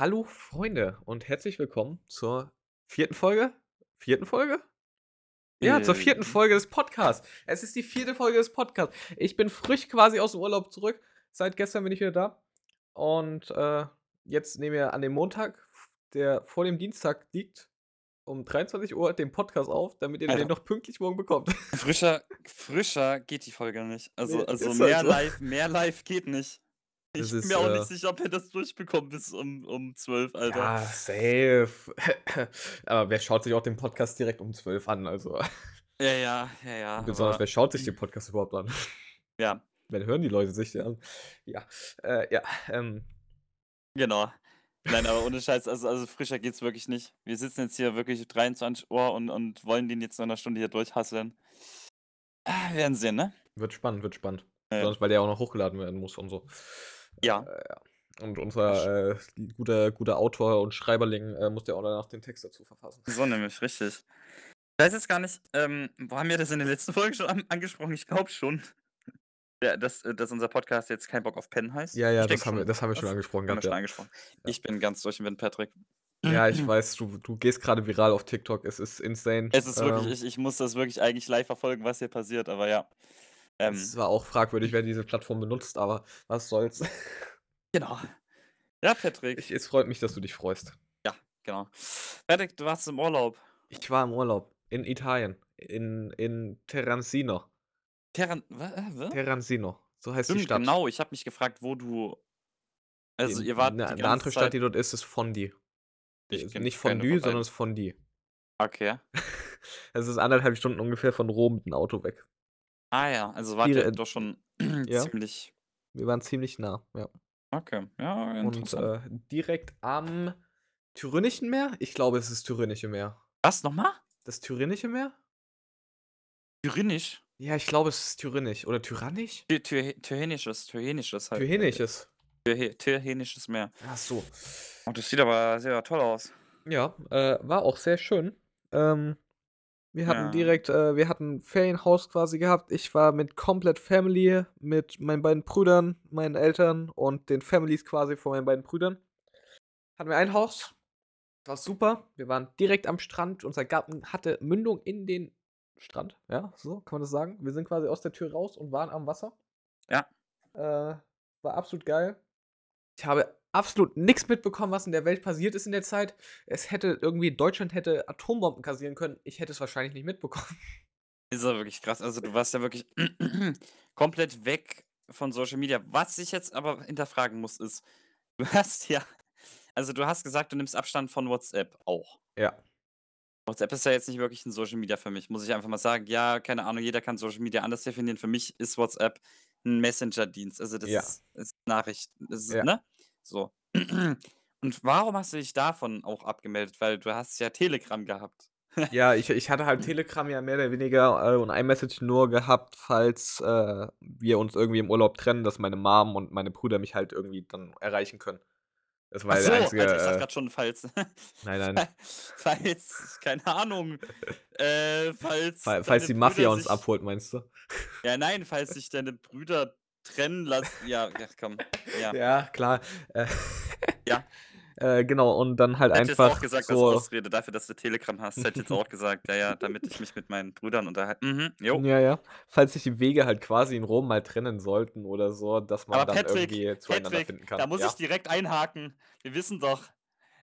Hallo Freunde und herzlich willkommen zur vierten Folge? Vierten Folge? Ja, zur vierten Ähm. Folge des Podcasts. Es ist die vierte Folge des Podcasts. Ich bin frisch quasi aus dem Urlaub zurück. Seit gestern bin ich wieder da. Und äh, jetzt nehmen wir an dem Montag, der vor dem Dienstag liegt, um 23 Uhr den Podcast auf, damit ihr den Alter. noch pünktlich morgen bekommt. Frischer, frischer geht die Folge nicht. Also, Nee, also mehr halt so. live, mehr live geht nicht. Ich bin ist, mir auch äh, nicht sicher, ob er das durchbekommt bis um, um 12, Alter. Ja, safe. Aber wer schaut sich auch den Podcast direkt um 12 an? Also, Ja, ja, ja, ja. besonders, aber- wer schaut sich den Podcast überhaupt an? Ja, Wenn hören die Leute sich den an? Ja, äh, ja, ähm, genau. Nein, aber ohne Scheiß, also, also frischer geht's wirklich nicht. Wir sitzen jetzt hier wirklich 23 Uhr und, und wollen den jetzt noch eine Stunde hier durchhasseln. Ah, wir werden sehen, ne? wird spannend, wird spannend. Ja. Besonders, weil der auch noch hochgeladen werden muss und so. Ja. Äh, ja. Und unser äh, guter, guter Autor und Schreiberling äh, muss ja auch danach den Text dazu verfassen. So nämlich, richtig. Ich weiß jetzt gar nicht, ähm, wo haben wir das in der letzten Folge schon an, angesprochen? Ich glaube schon. Ja, dass, äh, dass unser Podcast jetzt kein Bock auf Pen heißt. Ja, ja, das haben, wir, schon. das haben wir schon Das angesprochen Haben wir gehabt. schon Ja. angesprochen. Ja. Ich bin ganz durch den Wind, Patrick. ja, ich weiß, du, du gehst gerade viral auf TikTok. Es ist insane. Es ist wirklich, Ähm, ich, ich muss das wirklich eigentlich live verfolgen, was hier passiert, aber ja. Ähm, Es war auch fragwürdig, wer diese Plattform benutzt, aber was soll's. genau. Ja, Patrick. Ich, es freut mich, dass du dich freust. genau. Patrick, du warst im Urlaub. Ich war im Urlaub in Italien, in, in Terrancino. Terran. äh, wa? Terrancino, so heißt die Stimmt, Stadt. genau. Ich habe mich gefragt, wo du. Also, Die- ihr wart. Eine, die eine andere Stadt, Zeit- die dort ist, ist Fondi. Ich Nicht Fondue, von sondern es ist Fondi. Okay. Es ist anderthalb Stunden ungefähr von Rom mit dem Auto weg. Ah ja, also wart ihr doch schon Ja. ziemlich. Wir waren ziemlich nah, ja. Okay, ja, Und interessant. äh, direkt am Tyrrhenischen Meer? Ich glaube, es ist Tyrrhenische Meer. Was nochmal? Das Tyrrhenische Meer? Tyrannisch? Ja, ich glaube, es ist Tyrrhenisch. Oder Tyrannisch? Ty- Ty- Tyrannisches, Tyrannisches halt. Tyrrhenisches. Tyr- Tyrannisches Meer. Ach so. Oh, das sieht aber sehr toll aus. Ja, äh, war auch sehr schön. Ähm, wir hatten Ja. direkt, äh, wir hatten ein Ferienhaus quasi gehabt. Ich war mit komplett Family, mit meinen beiden Brüdern, meinen Eltern und den Families quasi von meinen beiden Brüdern. Hatten wir ein Haus. War super. Wir waren direkt am Strand. Unser Garten hatte Mündung in den Strand. Ja, so kann man das sagen. Wir sind quasi aus der Tür raus und waren am Wasser. Ja. Äh, war absolut geil. Ich habe absolut nichts mitbekommen, was in der Welt passiert ist in der Zeit. Es hätte irgendwie, Deutschland hätte Atombomben kassieren können. Ich hätte es wahrscheinlich nicht mitbekommen. Ist ja wirklich krass. Also du warst ja wirklich komplett weg von Social Media. Was ich jetzt aber hinterfragen muss, ist, du hast ja, also du hast gesagt, du nimmst Abstand von WhatsApp auch. Ja. WhatsApp ist ja jetzt nicht wirklich ein Social Media für mich, muss ich einfach mal sagen. Ja, keine Ahnung, jeder kann Social Media anders definieren. Für mich ist WhatsApp ein Messenger-Dienst. Also das Ja. ist, ist das ist, Ja. ne? So. Und warum hast du dich davon auch abgemeldet? Weil du hast ja Telegram gehabt. Ja, ich, ich hatte halt Telegram ja mehr oder weniger äh, und iMessage nur gehabt, falls äh, wir uns irgendwie im Urlaub trennen, dass meine Mom und meine Brüder mich halt irgendwie dann erreichen können. Das war Ach so, der einzige. Alter, ich dachte äh, gerade schon, falls, nein, nein. falls, keine Ahnung, äh, falls, Fall- Falls die Mafia Brüder uns sich, abholt, meinst du? Ja, nein, falls sich deine Brüder trennen lassen. Ja, ja komm. Ja. Ja, klar. Äh, Ja. äh, genau, und dann halt Hätte jetzt einfach auch gesagt, so. als Ausrede dafür, dass du Telegram hast. Hätte jetzt auch gesagt, ja, ja, damit ich mich mit meinen Brüdern unterhalte. Mhm, jo. Ja, ja. Falls sich die Wege halt quasi in Rom mal trennen sollten oder so, dass man Aber dann Patrick, irgendwie zueinander Patrick, finden kann. da muss ja? ich direkt einhaken. Wir wissen doch,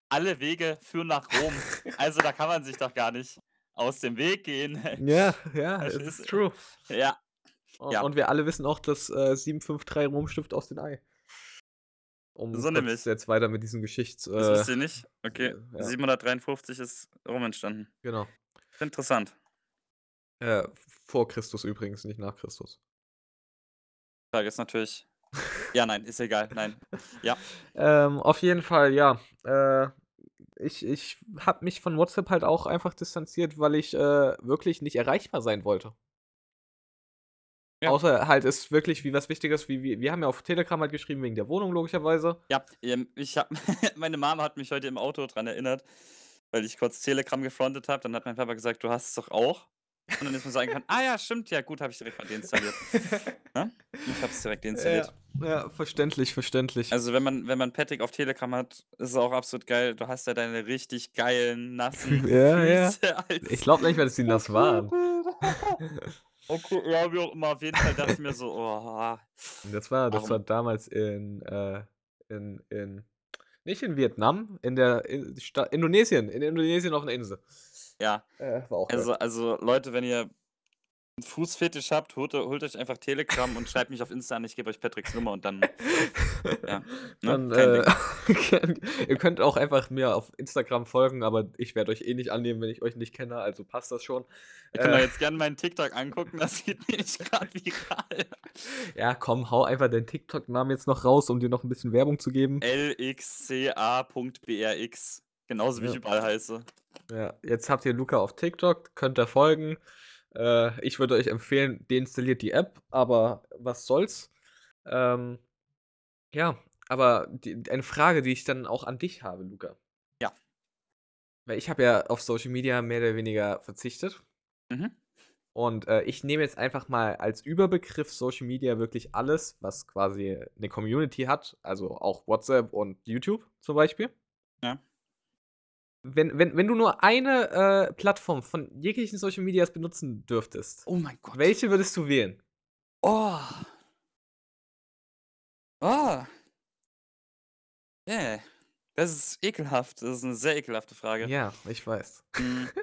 alle Wege führen nach Rom. also da kann man sich doch gar nicht aus dem Weg gehen. Ja, ja, Das ist- true. ja, Ja. und wir alle wissen auch, dass äh, 753 Rumstift aus den Ei. Um So nämlich. jetzt weiter mit diesem Geschichts. das Äh, wisst ihr nicht. Okay, ja. 753 ist Rom entstanden. genau. Interessant. Äh, vor Christus übrigens, nicht nach Christus. Frage ist natürlich. Ja, nein, ist egal. Nein. Ja. Ähm, auf jeden Fall, ja. Äh, ich ich habe mich von WhatsApp halt auch einfach distanziert, weil ich äh, wirklich nicht erreichbar sein wollte. Ja. Außer halt ist wirklich wie was Wichtiges, wie, wie wir haben ja auf Telegram halt geschrieben wegen der Wohnung logischerweise. Ja, ähm, ich hab, meine Mama hat mich heute im Auto dran erinnert, weil ich kurz Telegram gefrontet habe. Dann hat mein Papa gesagt, du hast es doch auch. Und dann ist man sagen kann, ah ja, stimmt, ja gut, habe ich direkt mal deinstalliert. ne? Ich habe es direkt deinstalliert. Ja, ja, verständlich, verständlich. Also wenn man, wenn man Patrick auf Telegram hat, ist es auch absolut geil. Du hast ja deine richtig geilen, nassen Ja, ja. Füße als Ich glaube nicht mehr, dass die nass waren. Okay, ja, wie auch immer. Auf jeden Fall dachte ich mir so, oh, Das war, das war damals in, äh, in, in, nicht in Vietnam, in der in, Sta Indonesien, in Indonesien auf einer Insel. ja. Äh, war auch geil. Also, also Leute, wenn ihr Fußfetisch habt, holt, holt euch einfach Telegram und schreibt mich auf Insta an. Ich gebe euch Patricks Nummer und dann, ja, ne? Dann, kein äh, ihr könnt auch einfach mir auf Instagram folgen, aber ich werde euch eh nicht annehmen, wenn ich euch nicht kenne, also passt das schon. Könnt euch Äh, jetzt gerne meinen TikTok angucken, das geht nämlich gerade viral. ja, komm, hau einfach deinen TikTok-Namen jetzt noch raus, um dir noch ein bisschen Werbung zu geben. lxca.brx. Genauso wie Ja. ich überall heiße. Ja, jetzt habt ihr Luca auf TikTok, könnt ihr folgen. Äh, ich würde euch empfehlen, deinstalliert die App, aber was soll's. Ähm, ja, aber die, eine Frage, die ich dann auch an dich habe, Luca. Ja. Weil ich habe ja auf Social Media mehr oder weniger verzichtet. Mhm. Und äh, ich nehme jetzt einfach mal als Überbegriff Social Media wirklich alles, was quasi eine Community hat, also auch WhatsApp und YouTube zum Beispiel. Ja. Wenn, wenn, wenn du nur eine äh, Plattform von jeglichen Social Medias benutzen dürftest, Oh mein Gott. welche würdest du wählen? Oh. Oh. Yeah. Das ist ekelhaft. Das ist eine sehr ekelhafte Frage. Ja, ich weiß. Hm.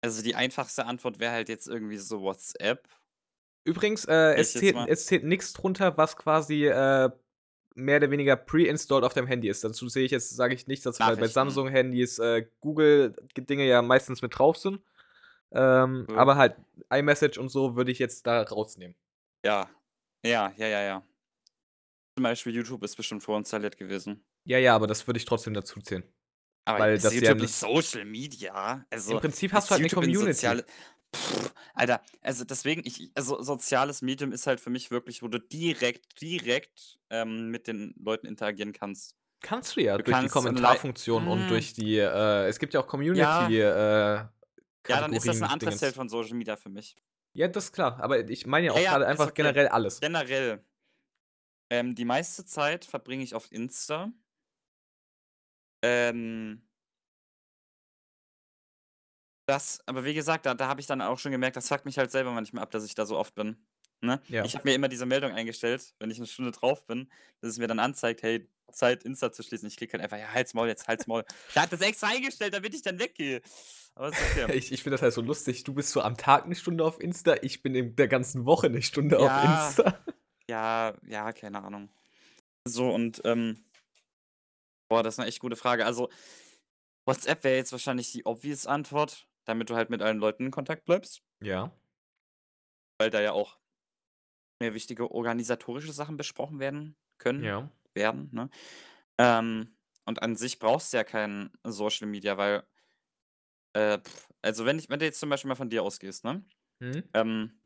Also die einfachste Antwort wäre halt jetzt irgendwie so WhatsApp. Übrigens, äh, es, zählt, es zählt nichts drunter, was quasi äh, mehr oder weniger pre-installed auf deinem Handy ist. Dazu sehe ich jetzt, sage ich nicht, dass bei, bei. Samsung-Handys äh, Google-Dinge ja meistens mit drauf sind. Ähm, Ja. Aber halt iMessage und so würde ich jetzt da rausnehmen. Ja. Ja, ja, ja, ja. Zum Beispiel YouTube ist bestimmt vorinstalliert gewesen. Ja, ja, aber das würde ich trotzdem dazu zählen. Aber Weil ist das ja YouTube nicht- Social Media? Also Im Prinzip hast du halt eine YouTube Community. Soziale Pff, Alter, also deswegen, ich, also soziales Medium ist halt für mich wirklich, wo du direkt, direkt ähm, mit den Leuten interagieren kannst. Kannst du ja, Du durch die Kommentarfunktion und Mm. durch die, äh, es gibt ja auch Community, äh, Ja, dann ist das ein anderes. Feld von Social Media für mich. Ja, das ist klar. Aber ich meine ja auch Ja, ja, gerade ist einfach okay. generell alles. Generell, ähm, die meiste Zeit verbringe ich auf Insta. Ähm, das, aber wie gesagt, da, da habe ich dann auch schon gemerkt, das fuckt mich halt selber manchmal ab, dass ich da so oft bin. Ne? Ja. Ich habe mir immer diese Meldung eingestellt, wenn ich eine Stunde drauf bin, dass es mir dann anzeigt, hey, Zeit, Insta zu schließen. Ich klicke halt einfach, ja, halt's Maul jetzt, halt's Maul. Ich hatte das extra eingestellt, damit ich dann weggehe. Aber ist okay. Ich, ich finde das halt so lustig. Du bist so am Tag eine Stunde auf Insta, ich bin in der ganzen Woche eine Stunde auf Ja. Insta. Ja, ja, keine Ahnung. So, und, ähm, boah, das ist eine echt gute Frage. Also, WhatsApp wäre jetzt wahrscheinlich die obvious Antwort, damit du halt mit allen Leuten in Kontakt bleibst, Ja. weil da ja auch mehr wichtige organisatorische Sachen besprochen werden können, Ja. werden, ne? Ähm, und an sich brauchst du ja kein Social Media, weil, äh, pf, also wenn ich, wenn du jetzt zum Beispiel mal von dir ausgehst, ne? Hm? Ähm,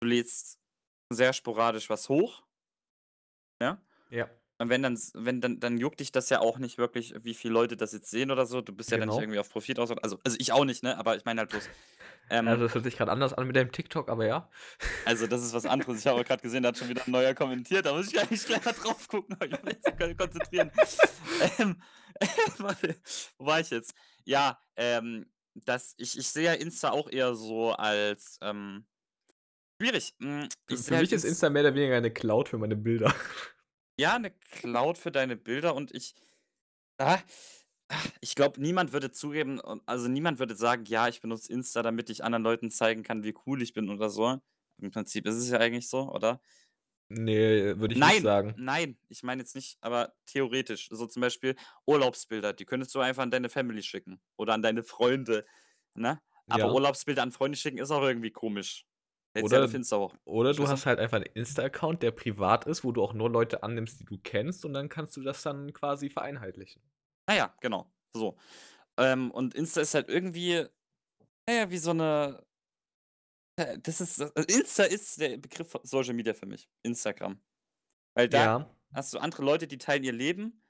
du lädst sehr sporadisch was hoch, ja? Ja. Und wenn dann, wenn dann, dann juckt dich das ja auch nicht wirklich, wie viele Leute das jetzt sehen oder so. Du bist ja dann Genau. nicht irgendwie auf Profit aus. Also, also ich auch nicht, ne? Aber ich meine halt bloß. Ähm, Also, also, das hört sich gerade anders an mit deinem TikTok, aber ja. das ist was anderes. Ich habe gerade gesehen, da hat schon wieder ein neuer kommentiert. Da muss ich eigentlich gleich mal drauf gucken. Ich jetzt kon- konzentrieren. ähm, warte, wo war ich jetzt? Ja, ähm, das, ich, ich sehe ja Insta auch eher so als ähm, schwierig. Für, Ich für halt mich ist Inst- Insta mehr oder weniger eine Cloud für meine Bilder. Ja, eine Cloud für deine Bilder und ich. Ah, ah, ich glaube, niemand würde zugeben, also niemand würde sagen, ja, ich benutze Insta, damit ich anderen Leuten zeigen kann, wie cool ich bin oder so. Im Prinzip ist es ja eigentlich so, oder? Nee, würde ich nein, nicht sagen. nein, ich meine jetzt nicht, aber theoretisch. So zum Beispiel Urlaubsbilder, die könntest du einfach an deine Family schicken oder an deine Freunde, ne? Aber Ja. Urlaubsbilder an Freunde schicken ist auch irgendwie komisch. Jetzt Oder- ja auch. Oder du hast halt einfach einen Insta-Account, der privat ist, wo du auch nur Leute annimmst, die du kennst, und dann kannst du das dann quasi vereinheitlichen. Naja, genau. So. Ähm, und Insta ist halt irgendwie, naja, wie so eine. äh, Das ist. Also Insta ist der Begriff von Social Media für mich. Instagram. Weil da Ja. hast du andere Leute, die teilen ihr Leben.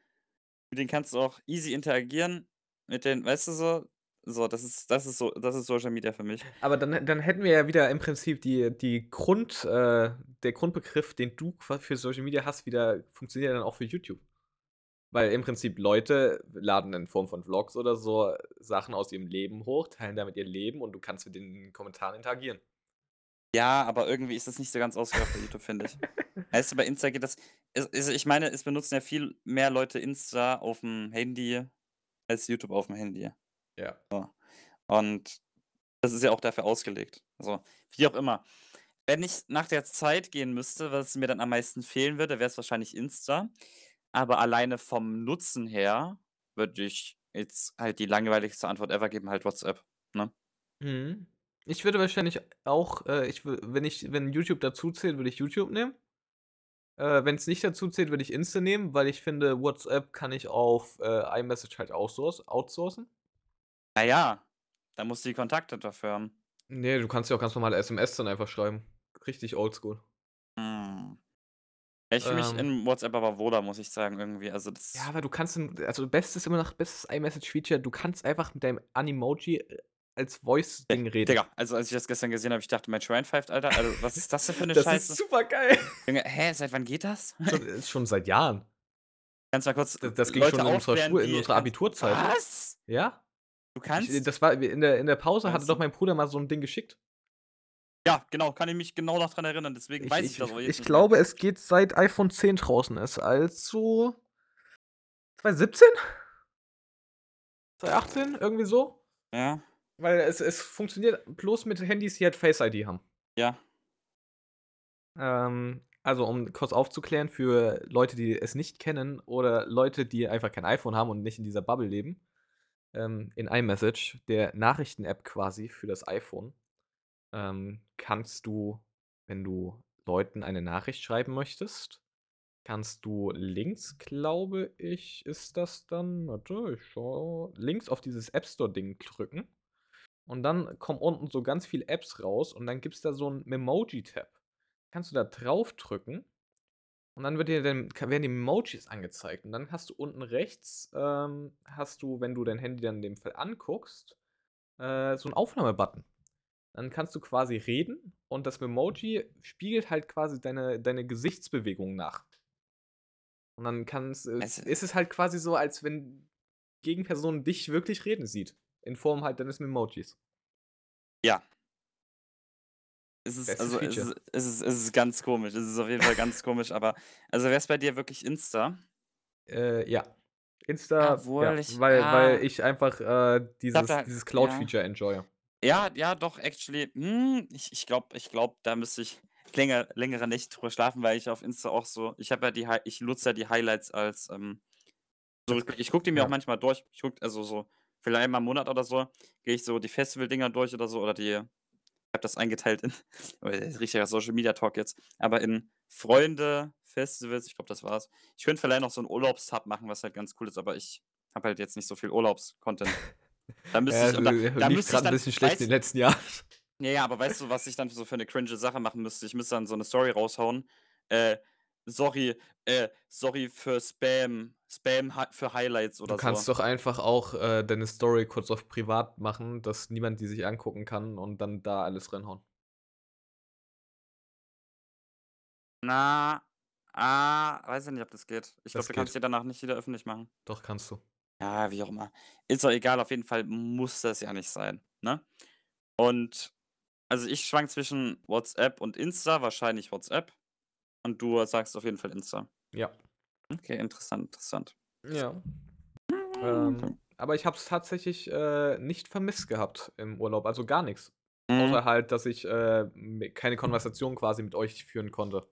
Mit denen kannst du auch easy interagieren. Mit denen, weißt du so, So, das ist das ist so das ist Social Media für mich. Aber dann dann hätten wir ja wieder im Prinzip die die Grund äh, der Grundbegriff, den du für Social Media hast, wieder funktioniert dann auch für YouTube. Weil im Prinzip Leute laden in Form von Vlogs oder so Sachen aus ihrem Leben hoch, teilen damit ihr Leben und du kannst mit den Kommentaren interagieren. Ja, aber irgendwie ist das nicht so ganz ausgereift bei YouTube, finde ich. Weißt du, bei Insta geht das also, ich meine, es benutzen ja viel mehr Leute Insta aufm Handy als YouTube aufm Handy. Ja. So. Und das ist ja auch dafür ausgelegt. Also, wie auch immer. Wenn ich nach der Zeit gehen müsste, was mir dann am meisten fehlen würde, wäre es wahrscheinlich Insta. Aber alleine vom Nutzen her würde ich jetzt halt die langweiligste Antwort ever geben, halt WhatsApp, ne? Mhm. Ich würde wahrscheinlich auch, äh, ich wenn ich wenn YouTube dazu zählt, würde ich YouTube nehmen. Äh, wenn's nicht dazu zählt, würde ich Insta nehmen, weil ich finde, WhatsApp kann ich auf, äh, iMessage halt outsource outsourcen. Na ja, da musst du die Kontakte dafür haben. Ne, du kannst ja auch ganz normale SMS dann einfach schreiben. Richtig oldschool. Hm. Ich fühle mich Ähm. in WhatsApp aber wohler, muss ich sagen, irgendwie. Also, das Ja, aber du kannst also, bestes immer noch bestes iMessage-Feature, du kannst einfach mit deinem Animoji, äh, als Voice-Ding reden. Digga, also, als ich das gestern gesehen habe, ich dachte, mein Schwein pfeift, Alter. Also, was ist das denn für 'ne Das Scheiße? ist supergeil. Junge, hä, seit wann geht das? Schon schon seit Jahren. Kannst mal kurz D das ging Leute schon in unserer aufklären, Schul in unserer Abiturzeit. Was? Ja. Du Ich kannst äh, das war in der in der Pause hatte doch mein Bruder mal so 'n Ding geschickt. Ja, genau, kann ich mich genau dran erinnern, deswegen Ich weiß ich ich das ich aber jetzt ich nicht mehr. glaube, es geht seit iPhone 10 draußen ist, also 2017? 2018, irgendwie so? Ja. Weil es es funktioniert bloß mit Handys, die halt Face ID haben. Ja. Ähm, also, um kurz aufzuklären für Leute, die es nicht kennen oder Leute, die einfach kein iPhone haben und nicht in dieser Bubble leben. Ähm, in iMessage, der Nachrichten-App quasi für das iPhone, ähm, kannst du, wenn du Leuten eine Nachricht schreiben möchtest kannst du links, glaube ich, ist das dann warte, ich schaue links auf dieses App Store-Ding drücken und dann kommen unten so ganz viele Apps raus und dann gibt's da so 'n Memoji-Tab. Kannst du da draufdrücken und dann wird dir dann werden die Emojis angezeigt und dann hast du unten rechts, ähm, hast du, wenn du dein Handy dann in dem Fall anguckst, äh, so 'n Aufnahme-Button. Dann kannst du quasi reden und das Memoji spiegelt halt quasi deine deine Gesichtsbewegungen nach. Und dann kann's äh, Es ist es halt quasi so, als wenn Gegenperson dich wirklich reden sieht, in Form halt deines Memojis. Ja. Es ist also, es ist es ist es ist ganz komisch. Es ist auf jeden Fall ganz komisch, aber also, wär's bei dir wirklich Insta? Äh, ja. Insta, Obwohl ja, ich weil weil ah. ich einfach, äh, dieses dachte dieses ja. Cloud-Feature enjoye. Ja, ja, doch, actually, hm, ich ich glaube ich glaube, da müsste ich länger längere Nächte drüber schlafen, weil ich auf Insta auch so ich habe ja die ich nutze ja die Highlights als, ähm, so ich gucke die mir auch ja. manchmal durch. Ich gucke also, so vielleicht einmal im Monat oder so, gehe ich so die Festivaldinger durch oder so oder die habe das eingeteilt in richtiger Social Media Talk jetzt, aber in Freunde, Festivals, ich glaube, das war's. Ich könnte vielleicht noch so 'n Urlaubstab machen, was halt ganz cool ist, aber ich habe halt jetzt nicht so viel Urlaubs-Content. Da müsste Ja, ich da da müsste ich 'n dann bisschen schlecht in den letzten Jahren. Ja, ja, aber weißt du, was ich dann so für 'ne cringe Sache machen müsste? Ich müsste dann so 'ne Story raushauen. Äh, sorry, äh, sorry für Spam Spam für Highlights Du oder kannst so. doch einfach auch, äh, deine Story kurz auf privat machen, dass niemand die sich angucken kann und dann da alles reinhauen. Na, ah, weiß ich nicht, ob das geht. Ich glaube, du kannst die danach nicht wieder öffentlich machen. Doch, kannst du. Ja, wie auch immer. Ist doch egal, auf jeden Fall muss das ja nicht sein, ne? Und also, ich schwanke zwischen WhatsApp und Insta, wahrscheinlich WhatsApp. Und du sagst auf jeden Fall Insta. Ja. Okay, interessant, interessant. Ja. Ähm, aber ich habe es tatsächlich, äh, nicht vermisst gehabt im Urlaub, also gar nix. Mhm. Außer halt, dass ich, äh, keine Konversation quasi mit euch führen konnte.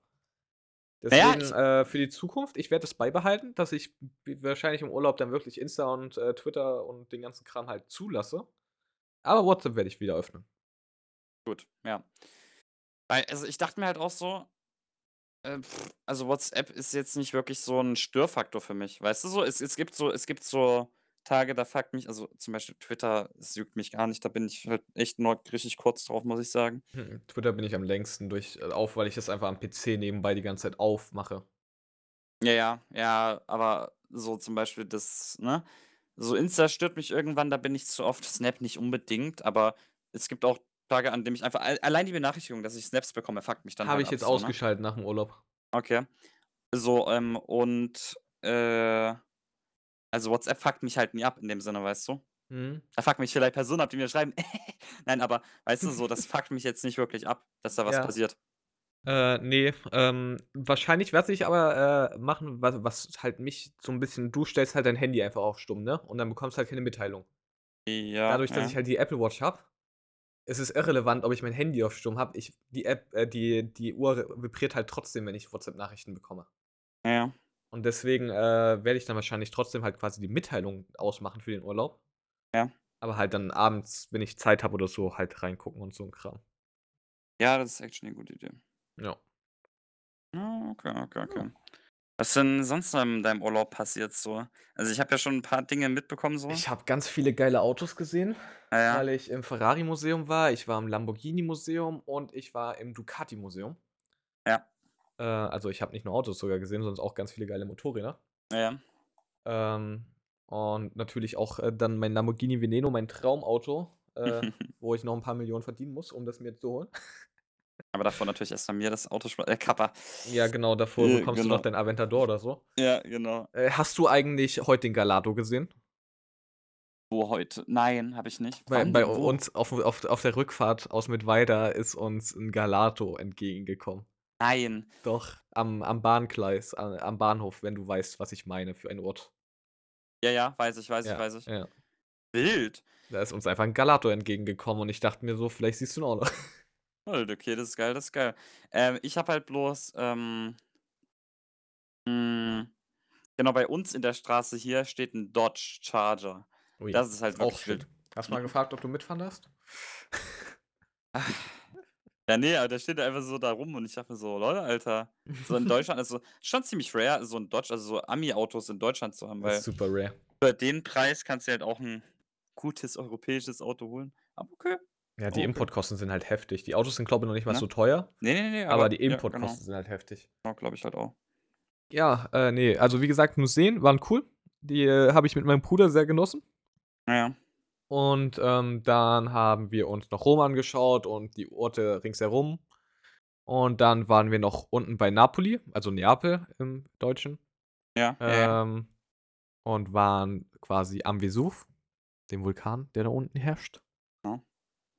Deswegen, ich äh, für die Zukunft, ich werde das beibehalten, dass ich wahrscheinlich im Urlaub dann wirklich Insta und, äh, Twitter und den ganzen Kram halt zulasse. Aber WhatsApp werde ich wieder öffnen. Gut, ja. Weil also, ich dachte mir halt auch so, äh, also, WhatsApp ist jetzt nicht wirklich so 'n Störfaktor für mich, weißt du so? Es es gibt so es gibt so Tage, da fuckt mich also, zum Beispiel Twitter, es juckt mich gar nicht, da bin ich halt echt nur richtig kurz drauf, muss ich sagen. Mhm, Twitter bin ich am längsten durch äh, auf, weil ich das einfach am PC nebenbei die ganze Zeit aufmache. Ja, ja, ja, aber so zum Beispiel das ne? So Insta stört mich irgendwann, da bin ich zu oft. Snap nicht unbedingt, aber es gibt auch Tage, an denen ich einfach al allein die Benachrichtigung, dass ich Snaps bekomme, fuckt mich dann Habe halt ich ab jetzt so, ne? ausgeschaltet nach dem Urlaub. Okay. So, ähm, und, äh also WhatsApp fuckt mich halt nie ab in dem Sinne, weißt du? Mhm. Da fuckt mich vielleicht Personen ab, die mir schreiben. Nein, aber weißt du so, das fuckt mich jetzt nicht wirklich ab, dass da was Ja. passiert. Äh, ne, ähm, wahrscheinlich was ich aber, äh, machen, was was halt mich so 'n bisschen du stellst halt dein Handy einfach auf stumm, ne? Und dann bekommst halt keine Mitteilung. Ja, Dadurch, dass ja. ich halt die Apple Watch habe, ist es irrelevant, ob ich mein Handy auf stumm habe. Ich die App äh, die die Uhr vibriert halt trotzdem, wenn ich WhatsApp-Nachrichten bekomme. Ja. Und deswegen, äh, werde ich dann wahrscheinlich trotzdem halt quasi die Mitteilung ausmachen für den Urlaub. Ja. Aber halt dann abends, wenn ich Zeit habe oder so, halt reingucken und so 'n Kram. Ja, das ist actually 'ne gute Idee. Ja. Ah, okay, okay, okay. Ja. Was denn sonst noch in deinem Urlaub passiert so? Also, ich habe ja schon 'n paar Dinge mitbekommen so. Ich habe ganz viele geile Autos gesehen, Ah ja. weil ich im Ferrari-Museum war, ich war im Lamborghini-Museum und ich war im Ducati-Museum. Ja. Äh, also, ich habe nicht nur Autos sogar gesehen, sondern auch ganz viele geile Motorräder. Ja, ja. Ähm, und natürlich auch, äh, dann mein Lamborghini Veneno, mein Traumauto, äh, wo ich noch 'n paar Millionen verdienen muss, um das mir zu holen. Aber davor natürlich erst mal mir das Auto äh, Kappa. Ja, genau, davor Äh, bekommst du noch genau. dein Aventador oder so. Ja, genau. Äh, hast du eigentlich heute den Galato gesehen? Wo heute? Nein, habe ich nicht. Bei bei uns auf auf auf der Rückfahrt aus Mittweida ist uns 'n Galato entgegengekommen. Nein. Doch, am am Bahngleis, a am Bahnhof, wenn du weißt, was ich meine für einen Ort. Ja, ja, weiß ich, weiß ich, Ja, weiß ich. ja. Wild. Da ist uns einfach 'n Galato entgegengekommen und ich dachte mir so: „Vielleicht siehst du ihn auch noch.“ Wild, okay, das ist geil, das ist geil. Ähm, ich habe halt bloß, ähm hm, genau, bei uns in der Straße hier steht 'n Dodge Charger. Ui, Das ist halt auch wild. Hast du mal gefragt, ob du mitfahren darfst? Ja, ne, aber der steht einfach so da rum und ich dachte mir so: „Lol, Alter.“ So in Deutschland also, schon ziemlich rare, so 'n Dodge also, so Ami-Autos in Deutschland zu haben, Das weil ist super rare. für den Preis kannst du halt auch 'n gutes europäisches Auto holen. Aber okay. Ja, die Okay. Importkosten sind halt heftig. Die Autos sind, glaube ich, noch nicht mal Ne? so teuer, Ne, ne, ne, aber aber die ja, genau. Importkosten sind halt heftig. Ja, glaube ich halt auch. Ja, äh, ne, also, wie gesagt, Museen waren cool. Die, äh, habe ich mit meinem Bruder sehr genossen. Ja, ja. Und, ähm, dann haben wir uns noch Rom angeschaut und die Orte ringsherum. Und dann waren wir noch unten bei Napoli, also Neapel im Deutschen. Ja, ja, ja. Ähm, und waren quasi am Vesuv, dem Vulkan, der da unten herrscht.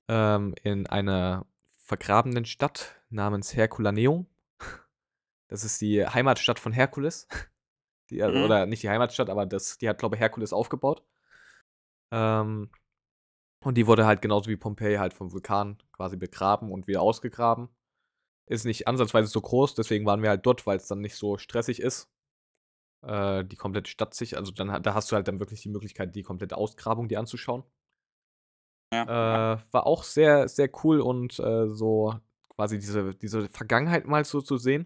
Ähm, in einer vergrabenen Stadt namens Herculaneum. Das ist die Heimatstadt von Herkules. Die äh, Mhm. oder nicht die Heimatstadt, aber das die hat, glaube ich, Herkules aufgebaut. Ähm, und die wurde halt genauso wie Pompeji halt vom Vulkan quasi begraben und wieder ausgegraben. Ist nicht ansatzweise so groß, deswegen waren wir halt dort, weil's dann nicht so stressig ist. Äh, die komplette Stadt sich also, dann da hast du halt dann wirklich die Möglichkeit, die komplette Ausgrabung dir anzuschauen. Ja. Äh, war auch sehr, sehr cool und, äh, so quasi diese diese Vergangenheit mal so zu sehen.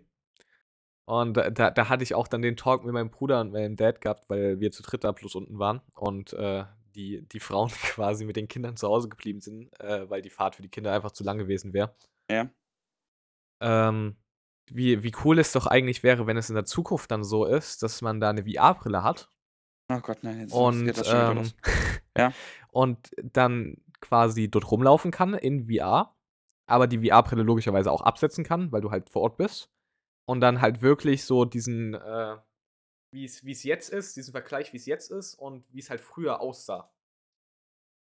Und da da da hatte ich auch dann den Talk mit meinem Bruder und meinem Dad gehabt, weil wir zu dritt da plus unten waren und, äh, die die Frauen quasi mit den Kindern zu Hause geblieben sind, äh, weil die Fahrt für die Kinder einfach zu lang gewesen wäre. Ja. Ähm, wie wie cool es doch eigentlich wäre, wenn es in der Zukunft dann so ist, dass man da 'ne VR-Brille hat Oh Gott, nein, jetzt und, geht das schon ähm, los. Ja. und dann quasi dort rumlaufen kann in VR, aber die VR-Brille logischerweise auch absetzen kann, weil du halt vor Ort bist. Und dann halt wirklich so diesen, äh wie's wie's jetzt ist, diesen Vergleich, wie's jetzt ist und wie's halt früher aussah.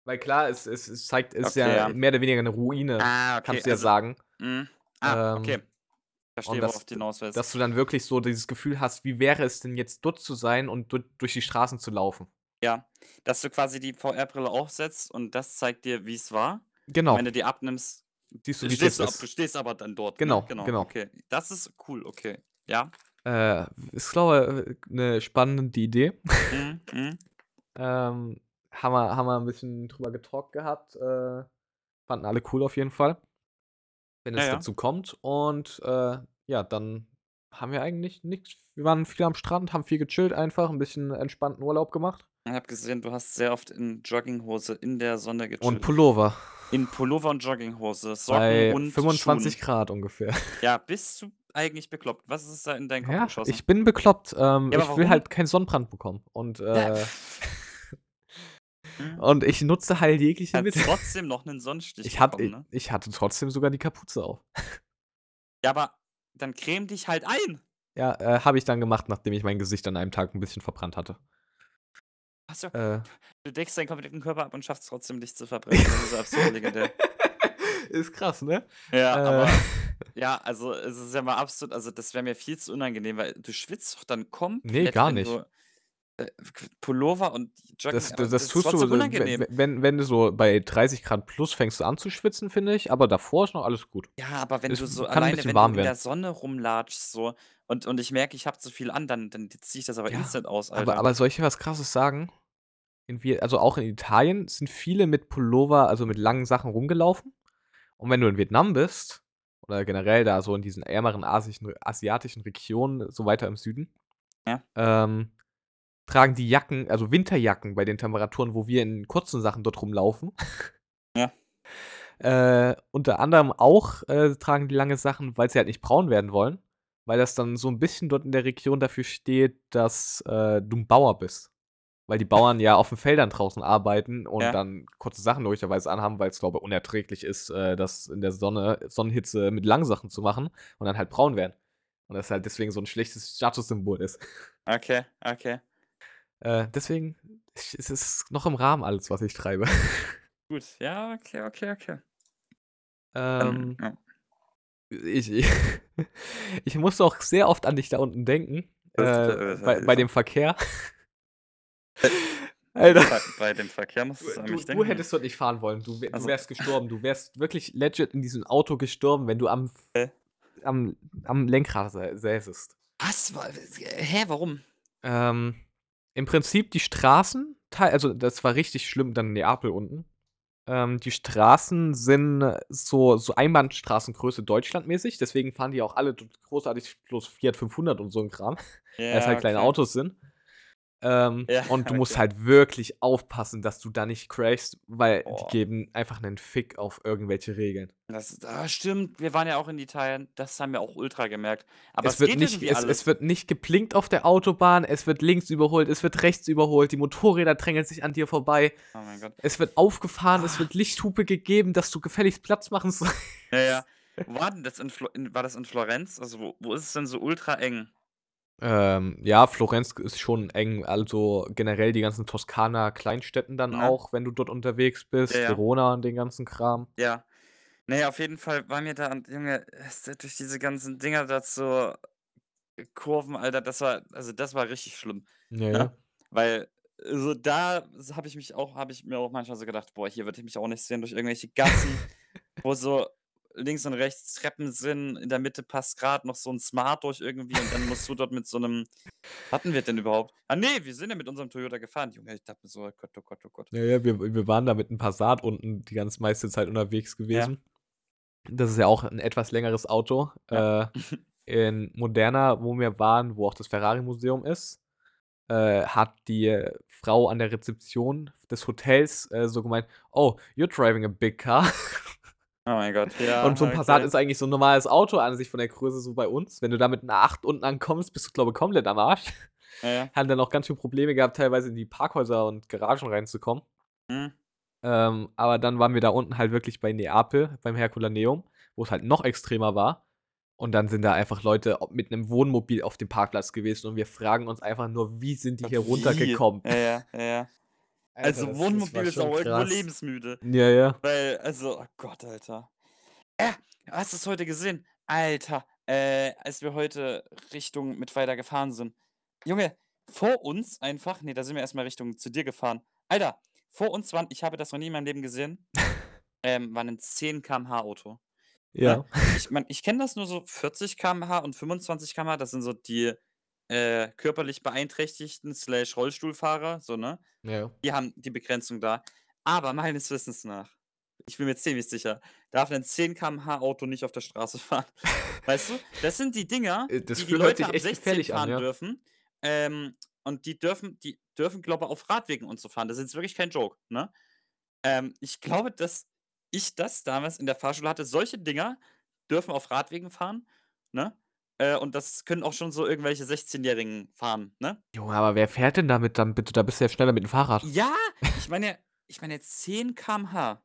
Weil klar, es es es zeigt ist Okay, ja ja. mehr oder weniger 'ne Ruine, Ah, okay, kannst du ja also sagen. Mhm. Ah, Ähm, okay. Verstehe, und worauf dass du hinaus willst. dass du dann wirklich so dieses Gefühl hast, wie wäre es denn jetzt dort zu sein und durch die Straßen zu laufen? Ja, dass du quasi die VR-Brille aufsetzt und das zeigt dir, wie's war. Und Genau. wenn du die abnimmst, Siehst du, wie's stehst ab ist. du stehst aber dann dort, ne? Genau, Genau, genau. okay. Das ist cool, okay. Ja. Äh, ist, glaube, äh, 'ne spannende Idee. Mhm, mhm. Ähm, haben wir haben wir 'n bisschen drüber getalkt gehabt, äh, fanden alle cool auf jeden Fall. Wenn Ja, es ja. dazu kommt und, äh, ja, dann haben wir eigentlich nix wir waren viel am Strand, haben viel gechillt einfach, 'n bisschen entspannten Urlaub gemacht. Ich habe gesehen, du hast sehr oft in Jogginghose in der Sonne Und gechillt. Pullover. In Pullover und Jogginghose, Socken Bei und 25 Schuhen. Grad ungefähr. Ja, bist du eigentlich bekloppt? Was ist da in deinen Kopf Ja, geschossen? ich bin bekloppt. Ähm, Ja, ich will warum? halt keinen Sonnenbrand bekommen und, äh. Und ich nutze halt jegliche Hat Mittel. trotzdem noch 'nen Sonnenstich Ich hatte bekommen, ne? ich hatte trotzdem sogar die Kapuze auf. Ja, aber dann creme dich halt ein. Ja, äh, habe ich dann gemacht, nachdem ich mein Gesicht an einem Tag 'n bisschen verbrannt hatte. Ach so. Äh. Du deckst deinen kompletten Körper ab und schaffst trotzdem, dich zu verbrennen. Das ist so absurd legendär. Ist krass, ne? Ja, Äh. aber ja, also, es ist ja mal absolut also, das wäre mir viel zu unangenehm, weil du schwitzt doch dann komplett, Ne, gar wenn nicht. du, äh, K Pullover und Jogging Das aber das das ist tust du, trotzdem äh, unangenehm. we wenn wenn du so bei 30 Grad plus fängst du an zu schwitzen, finde ich, aber davor ist noch alles gut. Ja, aber wenn Es du so kann alleine bisschen wenn warm du in der werden. Sonne rumlatschst so und und ich merke, ich habe zu viel an, dann dann ziehe ich das aber Ja, instant aus, aber Alter. aber soll ich dir was Krasses sagen? In also, auch in Italien sind viele mit Pullover, also, mit langen Sachen rumgelaufen. Und wenn du in Vietnam bist oder generell da so in diesen ärmeren asischen asiatischen Regionen, so weiter im Süden, Ja. ähm, tragen die Jacken, also, Winterjacken bei den Temperaturen, wo wir in kurzen Sachen dort rumlaufen. Ja. Äh, unter anderem auch, äh, tragen die lange Sachen, weil sie halt nicht braun werden wollen, weil das dann so 'n bisschen dort in der Region dafür steht, dass, äh, du 'n Bauer bist. Weil die Bauern ja auf den Feldern draußen arbeiten und Ja. dann kurze Sachen logischerweise anhaben, weil's, glaube ich, unerträglich ist, äh, das in der Sonne Sonnenhitze mit langen Sachen zu machen und dann halt braun werden. Und das halt deswegen so 'n schlechtes Statussymbol ist. Okay, okay. Äh, deswegen ich es ist noch im Rahmen alles, was ich treibe. Gut, ja, okay, okay, okay. Ähm, ja. ich ich musste auch sehr oft an dich da unten denken, äh, bei bei dem Verkehr. Alter. Bei dem Verkehr musstest du an Du mich du denken? hättest dort nicht fahren wollen. Du Also wärst gestorben. Du wärst wirklich legit in diesem Auto gestorben, wenn du am Hä? am am Lenkrad sä säßest. Was? Wa hä, warum? Ähm, im Prinzip die Straßen also, das war richtig schlimm dann in Neapel unten. Ähm, die Straßen sind so so Einbahnstraßengröße deutschlandmäßig, deswegen fahren die auch alle großartig bloß Fiat 500 und so 'n Kram, Ja, halt kleine okay. Autos sind. Ähm, Ja, und du musst halt wirklich aufpassen, dass du da nicht crashst, weil die Boah. geben einfach 'nen Fick auf irgendwelche Regeln. Das ah, stimmt. Wir waren ja auch in Italien. Das haben wir auch ultra gemerkt. Aber Es es wird geht nicht es alles. es wird nicht geblinkt auf der Autobahn, es wird links überholt, es wird rechts überholt, die Motorräder drängeln sich an dir vorbei. Oh mein Gott. Es wird aufgefahren, es Ah. wird Lichthupe gegeben, dass du gefälligst Platz machen sollst. Ja, ja. War denn das in Flo in war das in Florenz? Also, wo wo ist es denn so ultra eng? Ähm, ja, Florenz ist schon eng, also, generell die ganzen Toskana-Kleinstädten dann Ne? auch, wenn du dort unterwegs bist, Ja, ja. Verona und den ganzen Kram. Ja. Na ja, auf jeden Fall waren wir da Junge, durch diese ganzen Dinger da zu Kurven, Alter, das war also, das war richtig schlimm, Ja, ne? ja. Weil, also, da habe ich mich auch habe ich mir auch manchmal so gedacht: „Boah, hier würde ich mich auch nicht sehen durch irgendwelche Gassen, wo so links und rechts Treppen sind. In der Mitte passt grad noch so 'n Smart durch irgendwie und dann musst du dort mit so 'nem was hatten wir denn überhaupt? Ah ne, wir sind ja mit unserem Toyota gefahren. Junge, ich dachte mir so: „Oh Gott, oh Gott, oh Gott.“ Ja, ja, wir wir waren da mit 'n Passat unten die ganz meiste Zeit unterwegs Ja. gewesen. Das ist ja auch 'n etwas längeres Auto. Ja. Äh, in Moderna, wo wir waren, wo auch das Ferrari-Museum ist, äh, hat die Frau an der Rezeption des Hotels, äh, so gemeint: „Oh, you're driving a big car.“ Oh mein Gott, ja, Und so 'n Passat okay. ist eigentlich so 'n normales Auto an sich von der Größe so bei uns. Wenn du da mit 'ner 8 unten ankommst, bist du, glaube ich, komplett am Arsch. Ja, ja. Haben dann auch ganz schön Probleme gehabt, teilweise in die Parkhäuser und Garagen reinzukommen. Mhm. Ähm, aber dann waren wir da unten halt wirklich bei Neapel, beim Herculaneum, wo's halt noch extremer war. Und dann sind da einfach Leute mit 'nem Wohnmobil auf dem Parkplatz gewesen und wir fragen uns einfach nur: „Wie sind die hier Wie? runtergekommen?“ Ja, ja, ja, Also, das Wohnmobil ist auch irgendwo lebensmüde. Ja, ja. Weil also, oh Gott, Alter. Ja, hast du's heute gesehen? Alter, äh, als wir heute Richtung Mittweida gefahren sind. Junge, vor uns einfach ne, da sind wir erst mal Richtung zu dir gefahren. Alter, vor uns waren ich habe das noch nie in meinem Leben gesehen, ähm, war 'nen 10 km/h Auto? Ja. Ich meine, ich kenne das nur so 40 km/h und 25 km/h, das sind so die, äh, körperlich Beeinträchtigten slash Rollstuhlfahrer, so, ne? Ja. Die haben die Begrenzung da. Aber meines Wissens nach, ich bin mir ziemlich sicher, darf 'nen 10 km/h Auto nicht auf der Straße fahren. Weißt du? Das sind die Dinger, Äh, das die die Leute ab echt 16 gefährlich an, fahren ja. dürfen. Ähm, und die dürfen die dürfen, glaube auf Radwegen und so fahren. Das ist jetzt wirklich kein Joke, ne? Ähm, ich glaube, dass ich das damals in der Fahrschule hatte. Solche Dinger dürfen auf Radwegen fahren, ne? Äh, und das können auch schon so irgendwelche 16-Jährigen fahren, ne? Junge, aber wer fährt denn damit dann bitte? Da bist du ja schneller mit dem Fahrrad. Ja, ich meine, ich meine jetzt 10 km/h